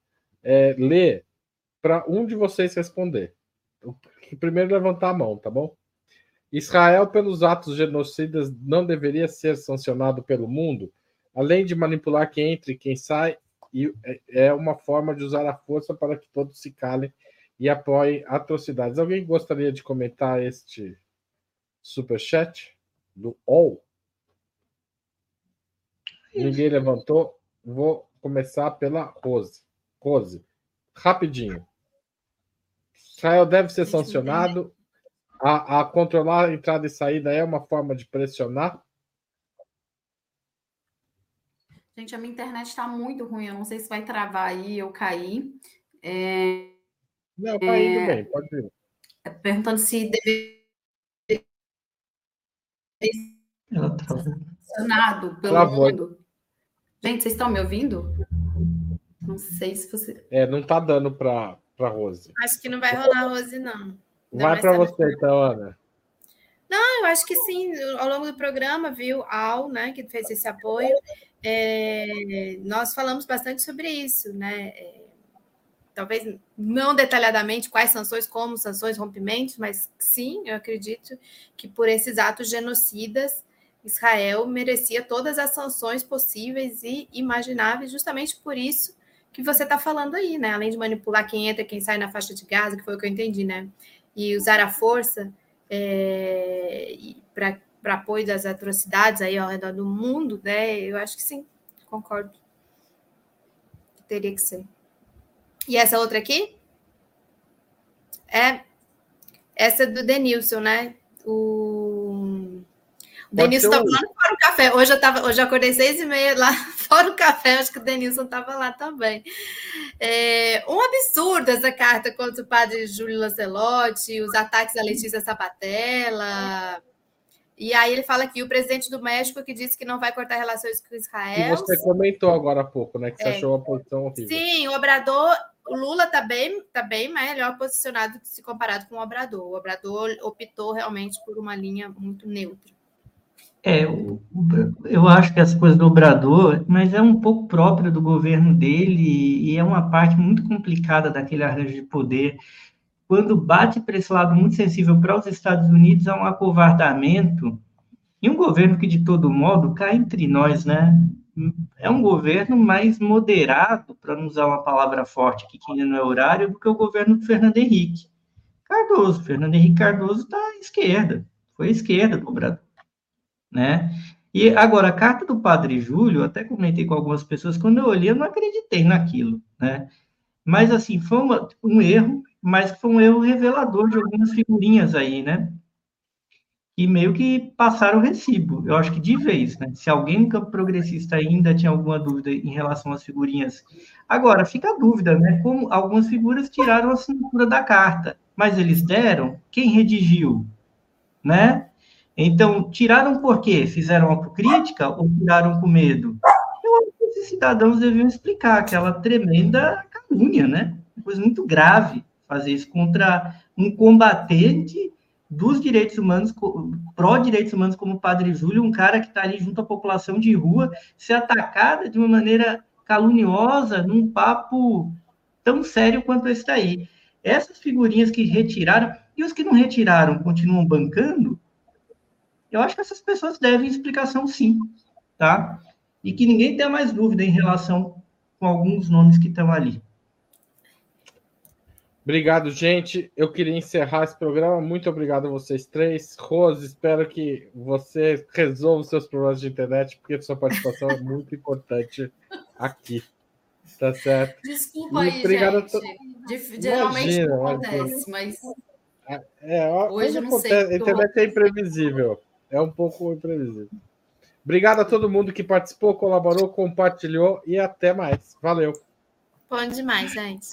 é, ler para um de vocês responder. Primeiro levantar a mão, tá bom? Israel, pelos atos genocidas, não deveria ser sancionado pelo mundo, além de manipular quem entra e quem sai, é, é uma forma de usar a força para que todos se calem e apoiem atrocidades. Alguém gostaria de comentar este superchat do All? Ninguém levantou. Vou começar pela Rose. Rose, rapidinho. Israel deve ser sancionado. A, a, controlar a entrada e saída é uma forma de pressionar? Gente, a minha internet está muito ruim. Eu não sei se vai travar aí ou cair. É... Não, tá indo é... bem, pode ir. Perguntando se deve. Ela travou. Pelo Travou. mundo. Gente, vocês estão me ouvindo? Não sei se você. É, não tá dando para para Rose. Acho que não vai rolar Rose, não. não vai para você, então, Ana. Não, eu acho que sim. Ao longo do programa, viu, Al, né, que fez esse apoio, é, nós falamos bastante sobre isso, né? É, talvez não detalhadamente quais sanções, como sanções, rompimentos, mas sim, eu acredito que por esses atos genocidas Israel merecia todas as sanções possíveis e imagináveis, justamente por isso que você está falando aí, né? Além de manipular quem entra, quem sai na faixa de Gaza, que foi o que eu entendi, né? E usar a força é, para apoio das atrocidades aí ao redor do mundo, né? Eu acho que sim, concordo. Teria que ser. E essa outra aqui? É Essa é do Denilson, né? O, o Denilson estava lá fora do café. Hoje eu, tava, hoje eu acordei seis e meia lá (laughs) fora do café. Acho que o Denilson estava lá também. É um absurdo essa carta contra o padre Júlio Lancelotti, os ataques à Letícia Sapatella. E aí ele fala que o presidente do México que disse que não vai cortar relações com Israel. E você comentou agora há pouco, né? Que você é. achou a posição horrível. Sim, o Obrador, o Lula está bem, tá bem melhor posicionado se comparado com o Obrador. O Obrador optou realmente por uma linha muito neutra. É, eu acho que as coisas do Obrador, mas é um pouco próprio do governo dele e é uma parte muito complicada daquele arranjo de poder quando bate para esse lado muito sensível para os Estados Unidos, há um acovardamento e um governo que, de todo modo, cai entre nós, né? É um governo mais moderado, para não usar uma palavra forte aqui que ainda não é horário, do que o governo do Fernando Henrique. Cardoso, Fernando Henrique Cardoso está à esquerda, foi à esquerda do Obrador, né? E agora, a carta do Padre Júlio, até comentei com algumas pessoas, quando eu olhei, eu não acreditei naquilo, né? Mas, assim, foi uma, um erro, mas foi um erro revelador de algumas figurinhas aí, né? E meio que passaram o recibo, eu acho que de vez, né? Se alguém no campo progressista ainda tinha alguma dúvida em relação às figurinhas. Agora, fica a dúvida, né? Como algumas figuras tiraram a assinatura da carta, mas eles deram, quem redigiu, né? Então, tiraram por quê? Fizeram autocrítica ou tiraram com medo? Eu acho que esses cidadãos deviam explicar aquela tremenda calúnia, né? Coisa muito grave fazer isso contra um combatente dos direitos humanos, pró-direitos humanos, como o Padre Júlio, um cara que está ali junto à população de rua, ser atacada de uma maneira caluniosa, num papo tão sério quanto esse daí. Essas figurinhas que retiraram, e os que não retiraram continuam bancando, eu acho que essas pessoas devem explicação sim, tá? E que ninguém tenha mais dúvida em relação com alguns nomes que estão ali. Obrigado, gente. Eu queria encerrar esse programa. Muito obrigado a vocês três. Rose, espero que você resolva os seus problemas de internet, porque sua participação é muito importante aqui. Tá certo? Desculpa aí, obrigado gente. Geralmente Imagina, não acontece, mas. É, é hoje não acontece. sei. A internet é imprevisível. É um pouco imprevisível. Obrigado a todo mundo que participou, colaborou, compartilhou e até mais. Valeu. Bom demais, gente.